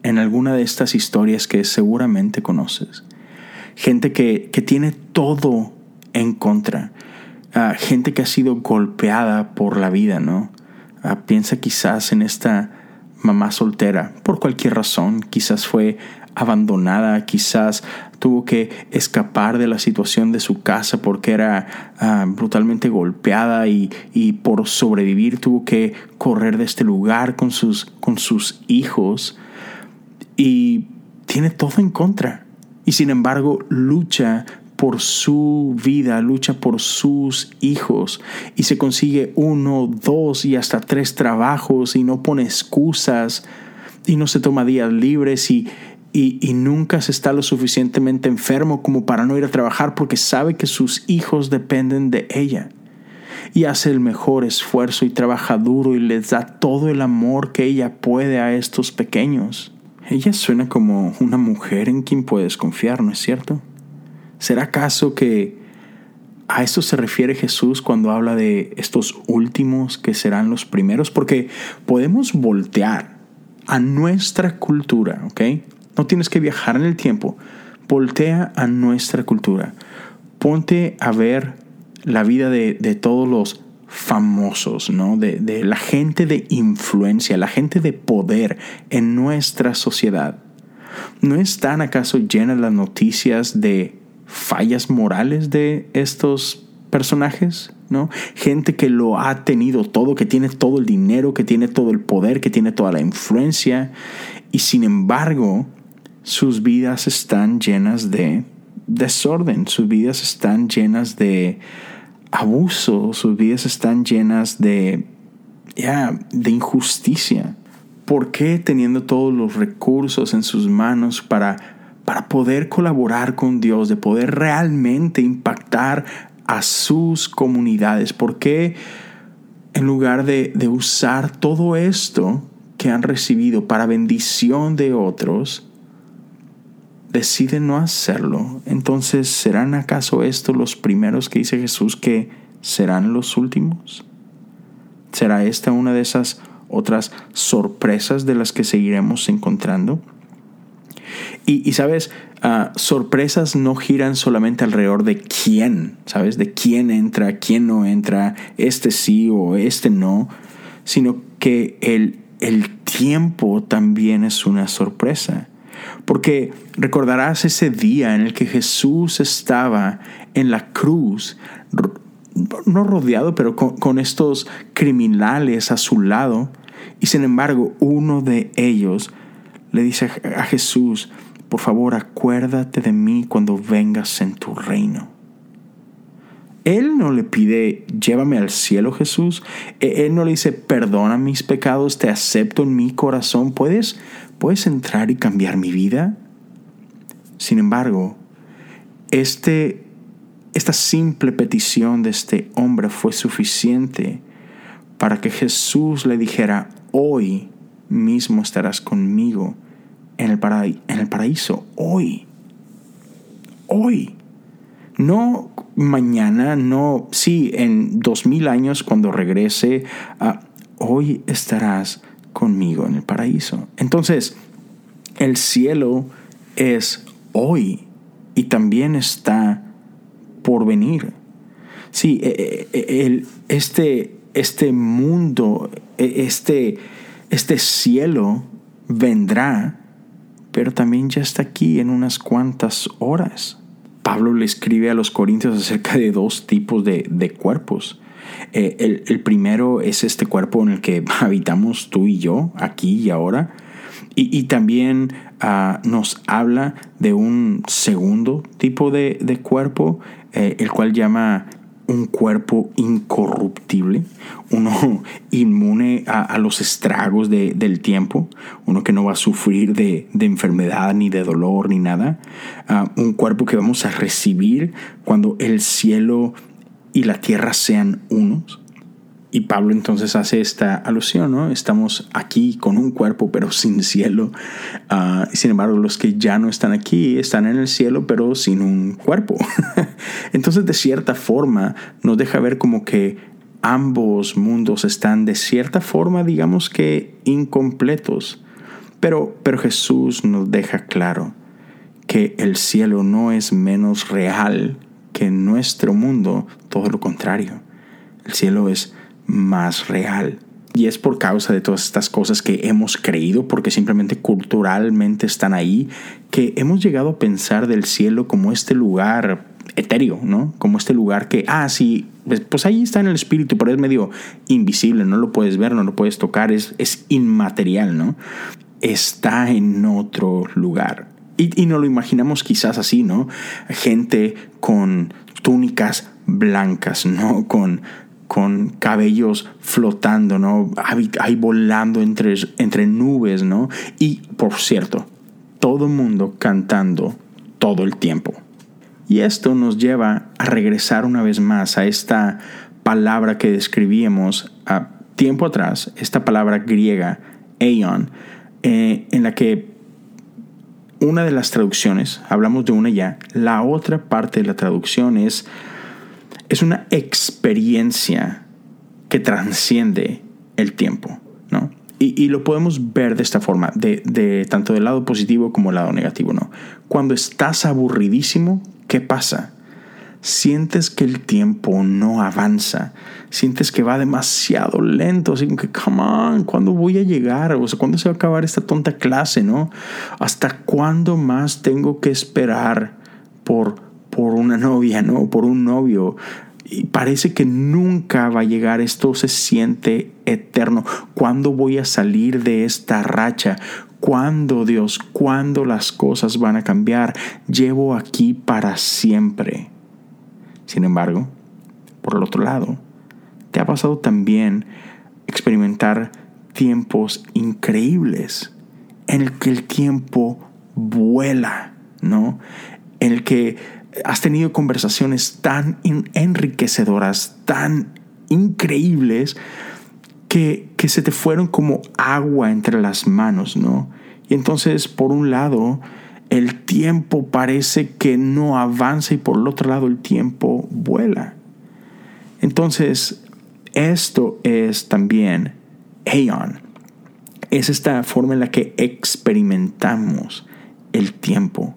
en alguna de estas historias que seguramente conoces. Gente que, que tiene todo en contra. Uh, gente que ha sido golpeada por la vida, ¿no? Uh, piensa quizás en esta mamá soltera, por cualquier razón, quizás fue abandonada, quizás tuvo que escapar de la situación de su casa porque era uh, brutalmente golpeada y, y, por sobrevivir tuvo que correr de este lugar con sus, con sus hijos y tiene todo en contra. Y sin embargo lucha por su vida, lucha por sus hijos y se consigue uno, dos y hasta tres trabajos y no pone excusas y no se toma días libres y, y, nunca se está lo suficientemente enfermo como para no ir a trabajar porque sabe que sus hijos dependen de ella. Y hace el mejor esfuerzo y trabaja duro y les da todo el amor que ella puede a estos pequeños. Ella suena como una mujer en quien puedes confiar, ¿no es cierto? ¿Será acaso que a esto se refiere Jesús cuando habla de estos últimos que serán los primeros? Porque podemos voltear a nuestra cultura, ¿ok? No tienes que viajar en el tiempo. Voltea a nuestra cultura. Ponte a ver la vida de, de todos los famosos, ¿no? De, la gente de influencia, la gente de poder en nuestra sociedad. ¿No están acaso llenas las noticias de fallas morales de estos personajes, ¿no? Gente que lo ha tenido todo, que tiene todo el dinero, que tiene todo el poder, que tiene toda la influencia y sin embargo sus vidas están llenas de desorden, sus vidas están llenas de abuso, sus vidas están llenas de de injusticia. ¿Por qué teniendo todos los recursos en sus manos para para poder colaborar con Dios, de poder realmente impactar a sus comunidades. ¿Por qué en lugar de, de usar todo esto que han recibido para bendición de otros, deciden no hacerlo? Entonces, ¿serán acaso estos los primeros que dice Jesús que serán los últimos? ¿Será esta una de esas otras sorpresas de las que seguiremos encontrando? Y, sabes, uh, sorpresas no giran solamente alrededor de quién, ¿sabes? De quién entra, quién no entra, este sí o este no, sino que el, el tiempo también es una sorpresa. Porque recordarás ese día en el que Jesús estaba en la cruz, no rodeado, pero con, estos criminales a su lado, y sin embargo uno de ellos le dice a Jesús, por favor acuérdate de mí cuando vengas en tu reino. Él no le pide, llévame al cielo Jesús. E-, él no le dice, perdona mis pecados, te acepto en mi corazón. ¿Puedes, puedes entrar y cambiar mi vida? Sin embargo, este, esta simple petición de este hombre fue suficiente para que Jesús le dijera, hoy mismo estarás conmigo en el, en el paraíso, hoy. Hoy. No mañana, no, sí, en dos mil años cuando regrese, uh, hoy estarás conmigo en el paraíso. Entonces, el cielo es hoy y también está por venir. Sí, e, e, e, este, este mundo, este, este cielo vendrá pero también ya está aquí en unas cuantas horas. Pablo le escribe a los corintios acerca de dos tipos de, cuerpos. Eh, el, primero es este cuerpo en el que habitamos tú y yo, aquí y ahora. Y, también ah, nos habla de un segundo tipo de, cuerpo, eh, el cual llama un cuerpo incorruptible, uno inmune a, los estragos del tiempo, uno que no va a sufrir de, enfermedad ni de dolor ni nada, ah, un cuerpo que vamos a recibir cuando el cielo y la tierra sean unos. Y Pablo entonces hace esta alusión, ¿no? Estamos aquí con un cuerpo pero sin cielo. Uh, sin embargo, los que ya no están aquí están en el cielo pero sin un cuerpo. entonces, de cierta forma, nos deja ver como que ambos mundos están de cierta forma, digamos que incompletos. Pero, pero Jesús nos deja claro que el cielo no es menos real que nuestro mundo, todo lo contrario. El cielo es más real. Y es por causa de todas estas cosas que hemos creído, porque simplemente culturalmente están ahí, que hemos llegado a pensar del cielo como este lugar etéreo, ¿no? Como este lugar que, ah, sí, pues, pues ahí está en el espíritu, pero es medio invisible, no lo puedes ver, no lo puedes tocar, es, es inmaterial, ¿no? Está en otro lugar. Y, nos lo imaginamos quizás así, ¿no? Gente con túnicas blancas, ¿no? Con con cabellos flotando, ¿no? Ahí volando entre, entre nubes, ¿no? Y, por cierto, todo mundo cantando todo el tiempo. Y esto nos lleva a regresar una vez más a esta palabra que describíamos a tiempo atrás, esta palabra griega, aeon, eh, en la que una de las traducciones, hablamos de una ya, la otra parte de la traducción es es una experiencia que transciende el tiempo, ¿no? Y, lo podemos ver de esta forma, de, tanto del lado positivo como del lado negativo, ¿no? Cuando estás aburridísimo, ¿qué pasa? Sientes que el tiempo no avanza, sientes que va demasiado lento, así que, come on, ¿cuándo voy a llegar? O sea, ¿cuándo se va a acabar esta tonta clase, no? ¿Hasta cuándo más tengo que esperar por por una novia, ¿no? Por un novio. Y parece que nunca va a llegar. Esto se siente eterno. ¿Cuándo voy a salir de esta racha? ¿Cuándo, Dios? ¿Cuándo las cosas van a cambiar? Llevo aquí para siempre. Sin embargo, por el otro lado, te ha pasado también experimentar tiempos increíbles en el que el tiempo vuela, ¿no? En el que has tenido conversaciones tan enriquecedoras, tan increíbles, que, que se te fueron como agua entre las manos, ¿no? Y entonces, por un lado, el tiempo parece que no avanza y por el otro lado el tiempo vuela. Entonces, esto es también Aeon. Es esta forma en la que experimentamos el tiempo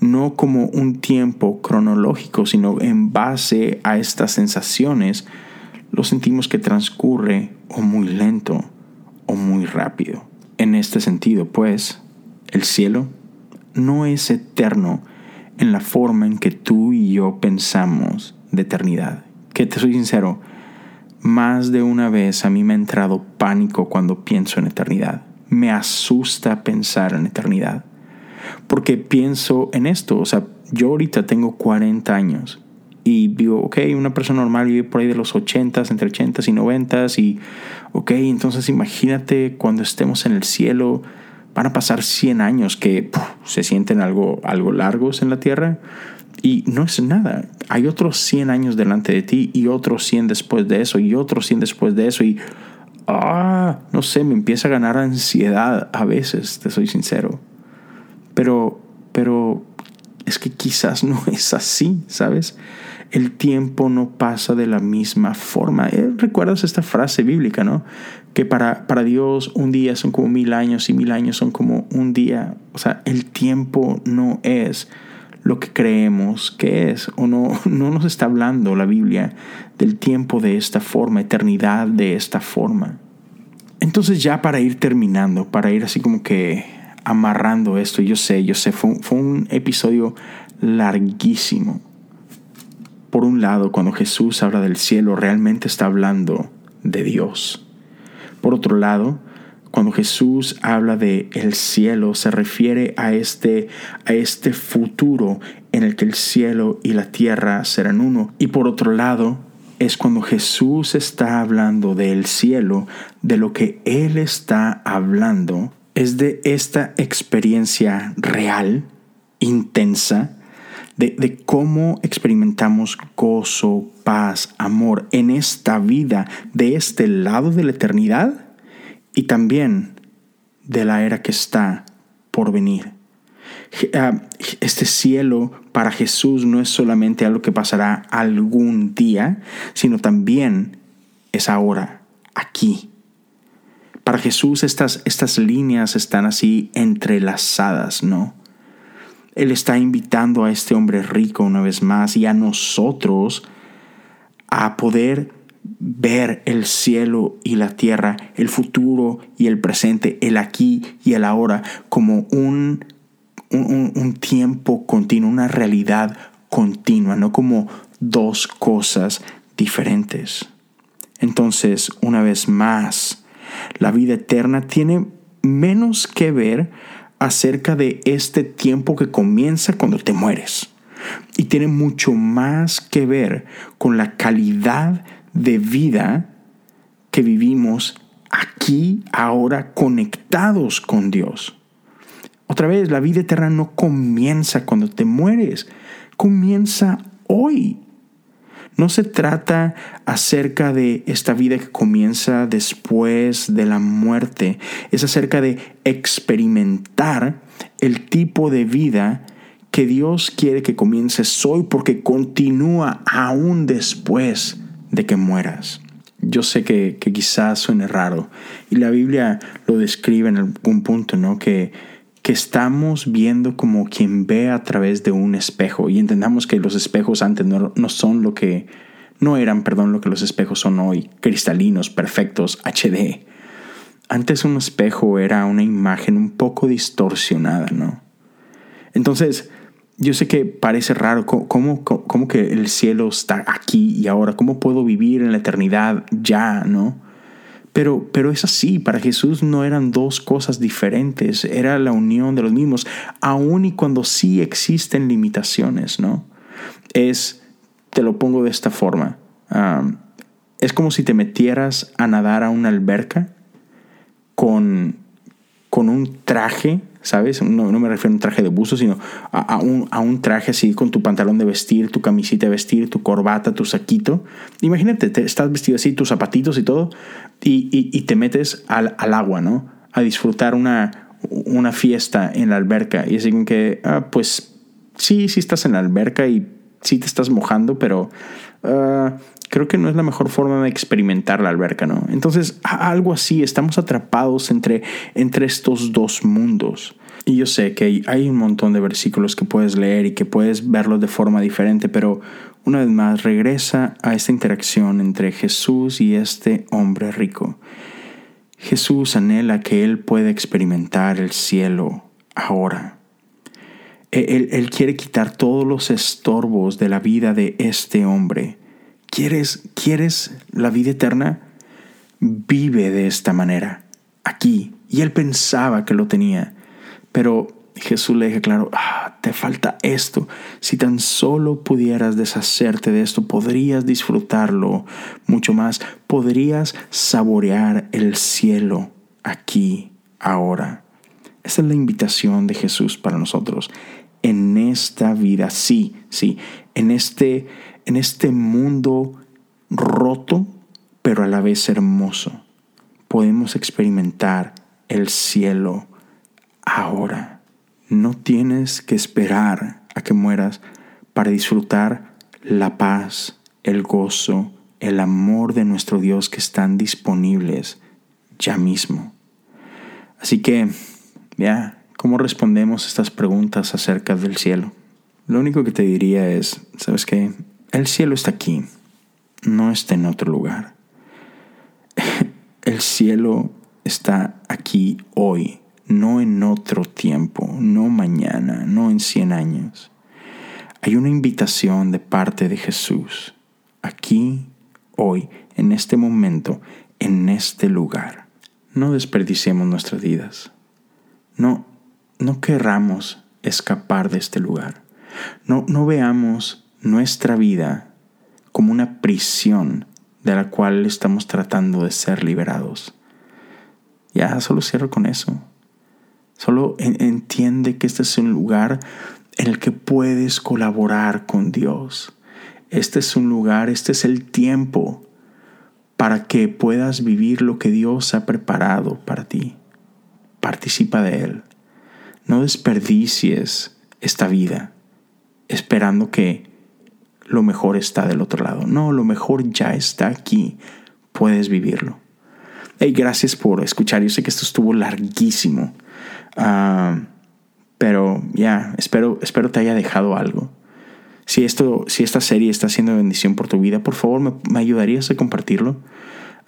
no como un tiempo cronológico, sino en base a estas sensaciones, lo sentimos que transcurre o muy lento o muy rápido. En este sentido, pues, el cielo no es eterno en la forma en que tú y yo pensamos de eternidad. Que te soy sincero, más de una vez a mí me ha entrado pánico cuando pienso en eternidad. Me asusta pensar en eternidad porque pienso en esto. O sea, yo ahorita tengo 40 años y digo, ok, una persona normal vive por ahí de los 80, entre 80 y 90 y, ok, entonces imagínate cuando estemos en el cielo, van a pasar 100 años que se sienten algo, algo largos en la tierra y no es nada. Hay otros 100 años delante de ti y otros 100 después de eso y otros 100 después de eso y, ah, no sé, me empieza a ganar ansiedad a veces, te soy sincero. Pero, pero es que quizás no es así, ¿sabes? El tiempo no pasa de la misma forma. Eh, ¿Recuerdas esta frase bíblica, no? Que para, para Dios un día son como mil años y mil años son como un día. O sea, el tiempo no es lo que creemos que es. O no, no nos está hablando la Biblia del tiempo de esta forma, eternidad de esta forma. Entonces ya para ir terminando, para ir así como que amarrando esto. Yo sé, yo sé, fue, fue un episodio larguísimo. Por un lado, cuando Jesús habla del cielo, realmente está hablando de Dios. Por otro lado, cuando Jesús habla de el cielo, se refiere a este, a este futuro en el que el cielo y la tierra serán uno. Y por otro lado, es cuando Jesús está hablando del cielo, de lo que Él está hablando es de esta experiencia real, intensa, de, cómo experimentamos gozo, paz, amor en esta vida, de este lado de la eternidad y también de la era que está por venir. Ah, este cielo para Jesús no es solamente algo que pasará algún día, sino también es ahora, aquí. Para Jesús estas, estas líneas están así entrelazadas, ¿no? Él está invitando a este hombre rico una vez más y a nosotros a poder ver el cielo y la tierra, el futuro y el presente, el aquí y el ahora, como un, un, tiempo continuo, una realidad continua, no como dos cosas diferentes. Entonces, una vez más, la vida eterna tiene menos que ver acerca de este tiempo que comienza cuando te mueres. Y tiene mucho más que ver con la calidad de vida que vivimos aquí, ahora, conectados con Dios. Otra vez, la vida eterna no comienza cuando te mueres, comienza hoy. No se trata acerca de esta vida que comienza después de la muerte, es acerca de experimentar el tipo de vida que Dios quiere que comiences hoy porque continúa aún después de que mueras. Yo sé que, quizás suene raro y la Biblia lo describe en algún punto, ¿no? Que, que estamos viendo como quien ve a través de un espejo y entendamos que los espejos antes no, no son lo que, no eran, perdón, lo que los espejos son hoy, cristalinos, perfectos, HD. Antes un espejo era una imagen un poco distorsionada, ¿no? Entonces, yo sé que parece raro, ¿cómo, cómo, que el cielo está aquí y ahora? ¿Cómo puedo vivir en la eternidad ya, no? Pero, pero es así, para Jesús no eran dos cosas diferentes, era la unión de los mismos, aun y cuando sí existen limitaciones, ¿no? Es, te lo pongo de esta forma, es como si te metieras a nadar a una alberca con, con un traje, ¿sabes? No, me refiero a un traje de buzo, sino a, un, a, un, traje así con tu pantalón de vestir, tu camisita de vestir, tu corbata, tu saquito. Imagínate, te, estás vestido así, tus zapatitos y todo, y, te metes al, agua, ¿no? A disfrutar una, una fiesta en la alberca. Y así que, ah, pues sí, sí estás en la alberca y sí te estás mojando, pero ah, creo que no es la mejor forma de experimentar la alberca, ¿no? Entonces, algo así, estamos atrapados entre, entre estos dos mundos. Y yo sé que hay un montón de versículos que puedes leer y que puedes verlos de forma diferente, pero una vez más regresa a esta interacción entre Jesús y este hombre rico. Jesús anhela que él pueda experimentar el cielo ahora. Él, él, quiere quitar todos los estorbos de la vida de este hombre ¿Quieres, ¿Quieres la vida eterna? Vive de esta manera, aquí. Y él pensaba que lo tenía. Pero Jesús le dijo claro, ah, te falta esto. Si tan solo pudieras deshacerte de esto, podrías disfrutarlo mucho más. Podrías saborear el cielo aquí, ahora. Esa es la invitación de Jesús para nosotros. En esta vida, sí, sí, en este en este mundo roto, pero a la vez hermoso, podemos experimentar el cielo ahora. No tienes que esperar a que mueras para disfrutar la paz, el gozo, el amor de nuestro Dios que están disponibles ya mismo. Así que, ya, ¿cómo respondemos estas preguntas acerca del cielo? Lo único que te diría es, ¿sabes qué? El cielo está aquí, no está en otro lugar. El cielo está aquí hoy, no en otro tiempo, no mañana, no en cien años. Hay una invitación de parte de Jesús, aquí, hoy, en este momento, en este lugar. No desperdiciemos nuestras vidas. No, no querramos escapar de este lugar. No, no veamos nuestra vida como una prisión de la cual estamos tratando de ser liberados. Ya, solo cierro con eso. Solo entiende que este es un lugar en el que puedes colaborar con Dios. Este es un lugar, este es el tiempo para que puedas vivir lo que Dios ha preparado para ti. Participa de Él. No desperdicies esta vida esperando que lo mejor está del otro lado. No, lo mejor ya está aquí. Puedes vivirlo. Hey, gracias por escuchar. Yo sé que esto estuvo larguísimo. Ah, pero ya, espero, espero te haya dejado algo. Si, esto, si esta serie está siendo bendición por tu vida, por favor, me, ayudarías a compartirlo.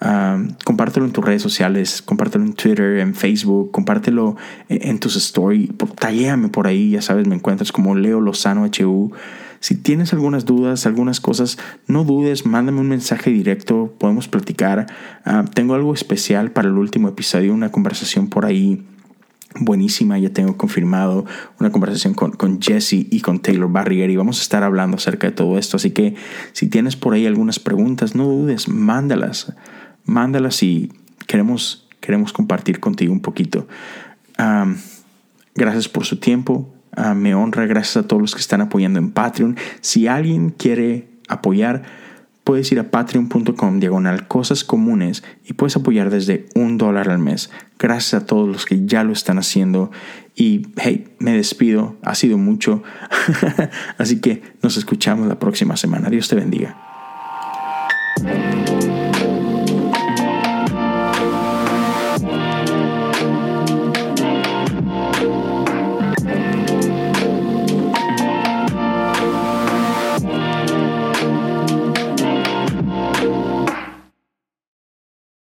Uh, compártelo en tus redes sociales, compártelo en Twitter, en Facebook, compártelo en, tus stories, talléame por ahí, ya sabes, me encuentras como Leo Lozano HU. Si tienes algunas dudas, algunas cosas, no dudes, mándame un mensaje directo, podemos platicar. Ah, tengo algo especial para el último episodio, una conversación por ahí buenísima, ya tengo confirmado una conversación con, con, Jesse y con Taylor Barrier y vamos a estar hablando acerca de todo esto. Así que si tienes por ahí algunas preguntas, no dudes, mándalas, mándalas y queremos, queremos compartir contigo un poquito. gracias por su tiempo, me honra, gracias a todos los que están apoyando en Patreon. Si alguien quiere apoyar, puedes ir a patreon.com diagonal cosas comunes y puedes apoyar desde un dólar al mes. Gracias a todos los que ya lo están haciendo. Y hey, me despido, ha sido mucho. Así que nos escuchamos la próxima semana. Dios te bendiga.